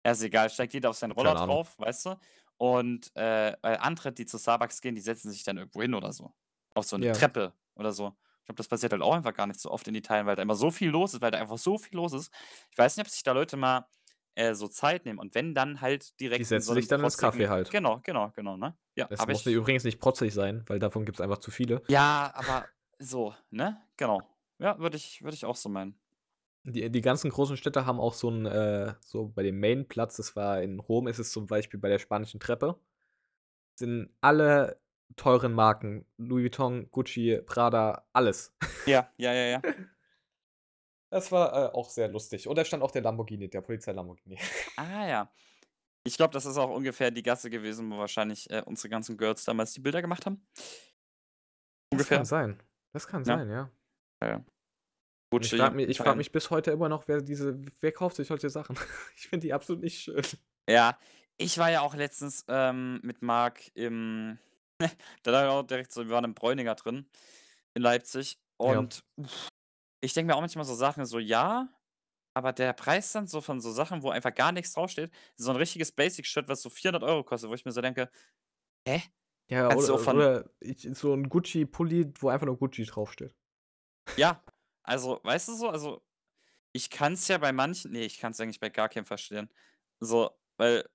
ja, ist egal, steigt jeder auf seinen Roller drauf, weißt du? Und äh, andere, die zu Starbucks gehen, die setzen sich dann irgendwo hin oder so. Auf so eine Ja. Treppe oder so. Ich glaube, das passiert halt auch einfach gar nicht so oft in Italien, weil da immer so viel los ist, weil da einfach so viel los ist. Ich weiß nicht, ob sich da Leute mal äh, so Zeit nehmen und wenn dann halt direkt in setzen so sich dann ins protzigen- halt. Genau, genau, genau, ne? Ja, Das aber muss ich, übrigens nicht protzig sein, weil davon gibt es einfach zu viele. ja, aber so, ne? Genau. Ja, würde ich, würde ich auch so meinen. Die, die ganzen großen Städte haben auch so ein, äh, so bei dem Mainplatz, das war in Rom, ist es zum Beispiel bei der spanischen Treppe, sind alle teuren Marken, Louis Vuitton, Gucci, Prada, alles. Ja, ja, ja, ja. Das war äh, auch sehr lustig. Und da stand auch der Lamborghini, der Polizei-Lamborghini. Ah ja. Ich glaube, das ist auch ungefähr die Gasse gewesen, wo wahrscheinlich äh, unsere ganzen Girls damals die Bilder gemacht haben. Das Ungefähr. kann sein. Das kann Ja. sein, ja. Ja, ja. Und Ich Gucci, frage mich, ich frag mich bis heute immer noch, wer diese, wer kauft sich solche Sachen? Ich finde die absolut nicht schön. Ja, ich war ja auch letztens ähm, mit Marc im. da war auch direkt so, wir waren im Bräuninger drin in Leipzig. Ja. Und uff, ich denke mir auch manchmal so Sachen, so ja, aber der Preis dann so von so Sachen, wo einfach gar nichts draufsteht, so ein richtiges Basic-Shirt, was so 400 Euro kostet, wo ich mir so denke, hä? Ja, du oder, auch von- oder ich, so ein Gucci-Pulli, wo einfach nur Gucci draufsteht. Ja, also, weißt du so, also ich kann es ja bei manchen, nee, ich kann es eigentlich bei gar keinem verstehen. So, weil,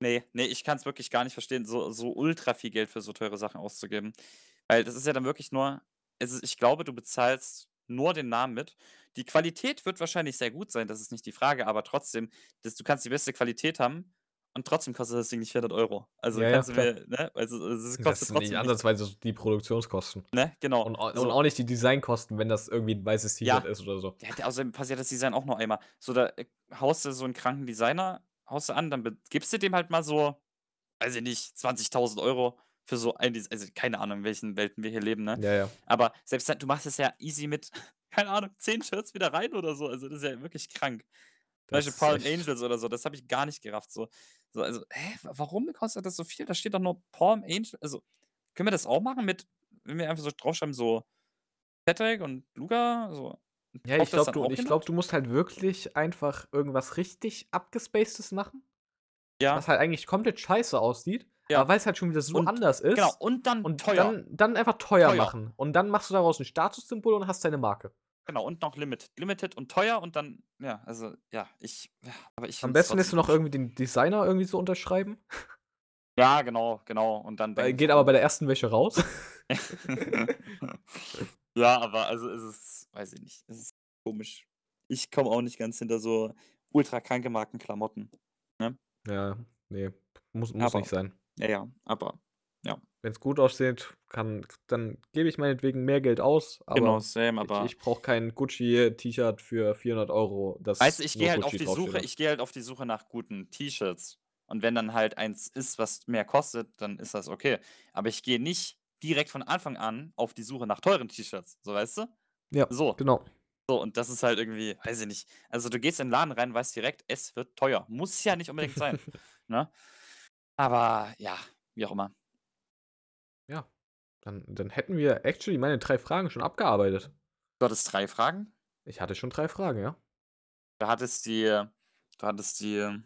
nee, nee, ich kann es wirklich gar nicht verstehen, so, so ultra viel Geld für so teure Sachen auszugeben. Weil das ist ja dann wirklich nur, ist, ich glaube, du bezahlst nur den Namen mit. Die Qualität wird wahrscheinlich sehr gut sein, das ist nicht die Frage, aber trotzdem, das, du kannst die beste Qualität haben und trotzdem kostet das Ding nicht 400 Euro. Also Ja, ja, mir, ne, also es Das kostet sind nicht trotzdem nichts, ansatzweise so die Produktionskosten. ne, genau. Und, so. und auch nicht die Designkosten, wenn das irgendwie ein weißes Ja. T-Shirt ist oder so. Ja, außerdem passiert das Design auch nur einmal. So, da äh, haust du so einen kranken Designer, haust du an, dann gibst du dem halt mal so, weiß ich nicht, 20.000 Euro für so ein. Also, keine Ahnung, in welchen Welten wir hier leben, ne? Ja, ja. Aber selbst du machst es ja easy mit, keine Ahnung, 10 Shirts wieder rein oder so. Also, das ist ja wirklich krank. Zum Das Beispiel echt- Angels oder so, das habe ich gar nicht gerafft. So, so also, hä, wa- warum kostet das so viel? Da steht doch nur Paul and Angels. Also, können wir das auch machen mit, wenn wir einfach so draufschreiben, so Patrick und Luca? So, Ja, ich glaube, du, ich glaub, du musst halt wirklich einfach irgendwas richtig abgespacedes machen, Ja. was halt eigentlich komplett scheiße aussieht, Ja. aber weil es halt schon wieder so Und- anders ist. Genau, und dann Und teuer. Dann, dann einfach teuer, Teuer. machen. Und dann machst du daraus ein Statussymbol und hast deine Marke. Genau, und noch Limited. Limited und teuer und dann, ja, also, ja, ich, ja, aber ich Am besten lässt du noch irgendwie den Designer irgendwie so unterschreiben. Ja, genau, genau. Und dann geht aber bei der ersten Wäsche raus. ja, aber also es ist, weiß ich nicht, es ist komisch. Ich komme auch nicht ganz hinter so ultra kranke Markenklamotten. ja, nee, muss, muss Aber- nicht sein. Ja, ja, aber Wenn es gut aussieht, kann, dann gebe ich meinetwegen mehr Geld aus. Aber genau, same, aber. ich, ich brauche kein Gucci-T-Shirt für 400 Euro. Das Weißt du, ich gehe halt auf die Suche, ich gehe halt auf die Suche nach guten T-Shirts. Und wenn dann halt eins ist, was mehr kostet, dann ist das okay. Aber ich gehe nicht direkt von Anfang an auf die Suche nach teuren T-Shirts. So, weißt du? Ja, So, genau. so, und das ist halt irgendwie, weiß ich nicht. Also du gehst in den Laden rein, weißt direkt, es wird teuer. Muss ja nicht unbedingt sein. ne? Aber ja, wie auch immer. Ja, dann, dann hätten wir actually meine drei Fragen schon abgearbeitet. Du hattest drei Fragen. Ich hatte schon drei Fragen, ja. Du hattest die, du hattest die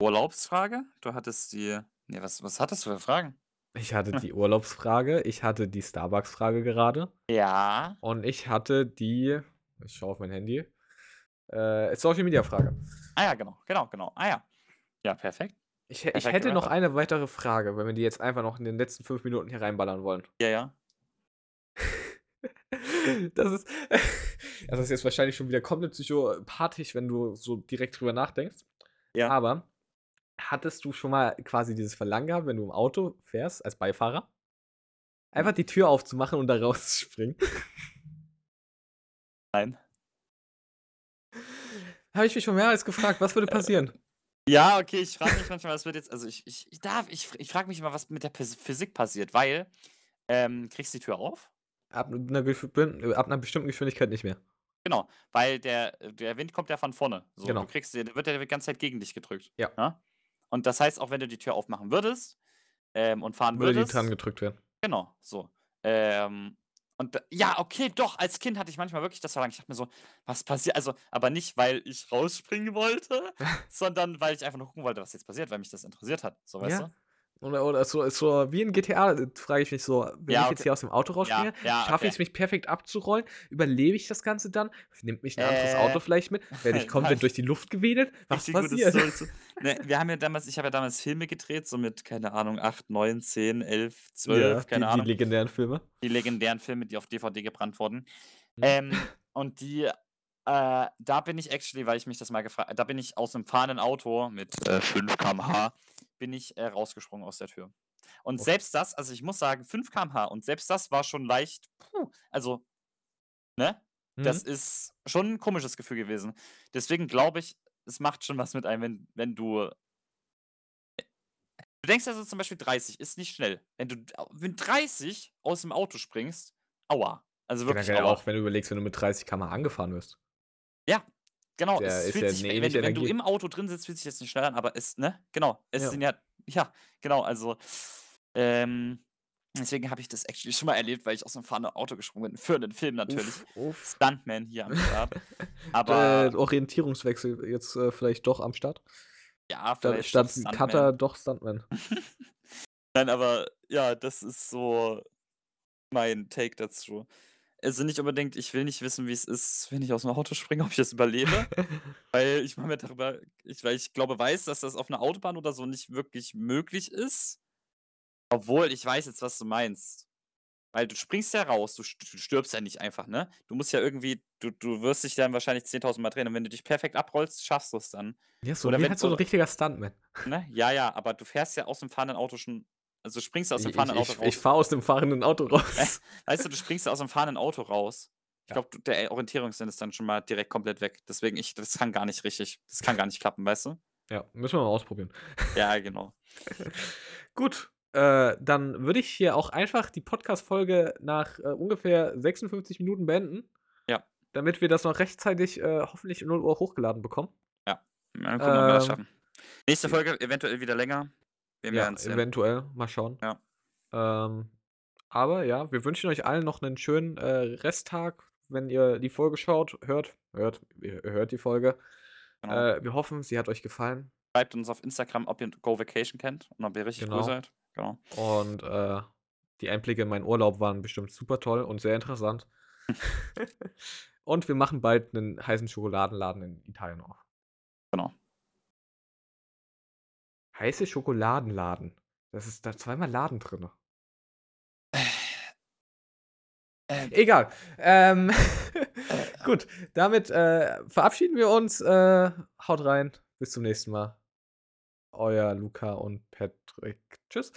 Urlaubsfrage, du hattest die, nee, was, was hattest du für Fragen? Ich hatte die Urlaubsfrage, ich hatte die Starbucks-Frage gerade Ja. und ich hatte die, ich schaue auf mein Handy, äh, Social-Media-Frage. Ah ja, genau, genau, genau. Ah ja. Ja, perfekt. Ich, ich hätte noch eine weitere Frage, wenn wir die jetzt einfach noch in den letzten fünf Minuten hier reinballern wollen. Ja, ja. Das ist, das ist jetzt wahrscheinlich schon wieder komplett psychopathisch, wenn du so direkt drüber nachdenkst. Ja. Aber hattest du schon mal quasi dieses Verlangen gehabt, wenn du im Auto fährst, als Beifahrer, einfach die Tür aufzumachen und da rauszuspringen? Nein. Habe ich mich schon mehrmals gefragt, was würde passieren? Ja, okay, ich frage mich manchmal, was wird jetzt, also ich, ich, ich darf, ich, ich frage mich immer, was mit der Phys- Physik passiert, weil, ähm, kriegst du die Tür auf? Ab einer, ab einer bestimmten Geschwindigkeit nicht mehr. Genau, weil der, der Wind kommt ja von vorne. So, Genau. du kriegst, der wird ja die ganze Zeit gegen dich gedrückt. Ja. Ne? Und das heißt, auch wenn du die Tür aufmachen würdest ähm, und fahren Würde die würdest. dran gedrückt werden. Genau, so. Ähm, und ja, okay, doch, als Kind hatte ich manchmal wirklich das Verlangen. Ich dachte mir so, was passiert? Also, aber nicht, weil ich rausspringen wollte, sondern weil ich einfach nur gucken wollte, was jetzt passiert, weil mich das interessiert hat. So, weißt Ja. du? Oder, oder so, so wie in GTA, äh, frage ich mich so, wenn Ja, ich jetzt hier aus dem Auto rausspringe, ja, schaffe okay. ich es, mich perfekt abzurollen? Überlebe ich das Ganze dann? Nimmt mich ein anderes Äh, Auto vielleicht mit? Werde ich komplett durch die Luft gewedelt? Was passiert? Zu. Ne, wir haben ja damals, ich habe ja damals Filme gedreht, so mit, keine Ahnung, 8, 9, 10, 11, 12, Ja, keine die, die Ahnung. legendären Filme. Die legendären Filme, die auf DVD gebrannt wurden. Mhm. Ähm, und die, äh, da bin ich actually, weil ich mich das mal gefragt da bin ich aus einem fahrenden Auto mit äh, 5 km/h, bin ich äh, rausgesprungen aus der Tür. Und Oh. selbst das, also ich muss sagen, 5 km/h und selbst das war schon leicht, puh, also, ne? Das Mhm. ist schon ein komisches Gefühl gewesen. Deswegen glaube ich, es macht schon was mit einem, wenn, wenn du. Du denkst also zum Beispiel 30 ist nicht schnell. Wenn du wenn 30 aus dem Auto springst, aua. Also wirklich Generell aua. auch, wenn du überlegst, wenn du mit 30 km angefahren wirst. Ja, genau. Der es ist fühlt ja sich, eine wenn, ähnliche wenn du Energie. im Auto drin sitzt, fühlt sich das nicht schnell an, aber es, ne? Genau. Es Ja. sind ja, ja, genau. Also, ähm, deswegen habe ich das actually schon mal erlebt, weil ich aus einem fahrenden Auto gesprungen bin. Für einen Film natürlich. Uff, uff. Stuntman hier am Start. äh, Aber Orientierungswechsel jetzt äh, vielleicht doch am Start. ja, Statt, vielleicht statt doch Stuntman. Cutter doch Stuntman. Nein, aber ja, das ist so mein Take dazu. Also nicht unbedingt, ich will nicht wissen, wie es ist, wenn ich aus dem Auto springe, ob ich das überlebe. weil ich mache mir darüber, ich, weil ich glaube, weiß, dass das auf einer Autobahn oder so nicht wirklich möglich ist. Obwohl, ich weiß jetzt, was du meinst. Weil du springst ja raus, du, st- du stirbst ja nicht einfach, ne? Du musst ja irgendwie, du, du wirst dich dann wahrscheinlich 10.000 Mal drehen und wenn du dich perfekt abrollst, schaffst du es dann. Ja, so Oder wie wenn- halt so ein richtiger Stuntman. Ne? Ja, ja, aber du fährst ja aus dem fahrenden Auto schon, also springst du aus dem fahrenden Auto ich, raus. ich fahre aus dem fahrenden Auto raus. Weißt du, du springst aus dem fahrenden Auto raus. Ich Ja. glaube, der Orientierungssinn ist dann schon mal direkt komplett weg. Deswegen, ich, das kann gar nicht richtig, das kann gar nicht klappen, weißt du? Ja, müssen wir mal ausprobieren. Ja, genau. Gut, äh, dann würde ich hier auch einfach die Podcast-Folge nach äh, ungefähr 56 Minuten beenden. Ja. Damit wir das noch rechtzeitig äh, hoffentlich um 0 Uhr hochgeladen bekommen. Mal gucken, ob wir das Ähm, schaffen. Nächste Folge eventuell wieder länger. Wir Ja, werden sehen. eventuell. Mal schauen. Ja. Ähm, aber ja, wir wünschen euch allen noch einen schönen äh, Resttag, wenn ihr die Folge schaut, hört, hört, ihr hört die Folge. Genau. Äh, wir hoffen, sie hat euch gefallen. Schreibt uns auf Instagram, ob ihr Go Vacation kennt und ob ihr richtig Genau. cool seid. Genau. Und äh, die Einblicke in meinen Urlaub waren bestimmt super toll und sehr interessant. und wir machen bald einen heißen Schokoladenladen in Italien auf. Genau. Heiße Schokoladenladen. Das ist da zweimal Laden drin. Äh, Egal. Ähm, gut, damit äh, verabschieden wir uns. Äh, haut rein. Bis zum nächsten Mal. Euer Luca und Patrick. Tschüss.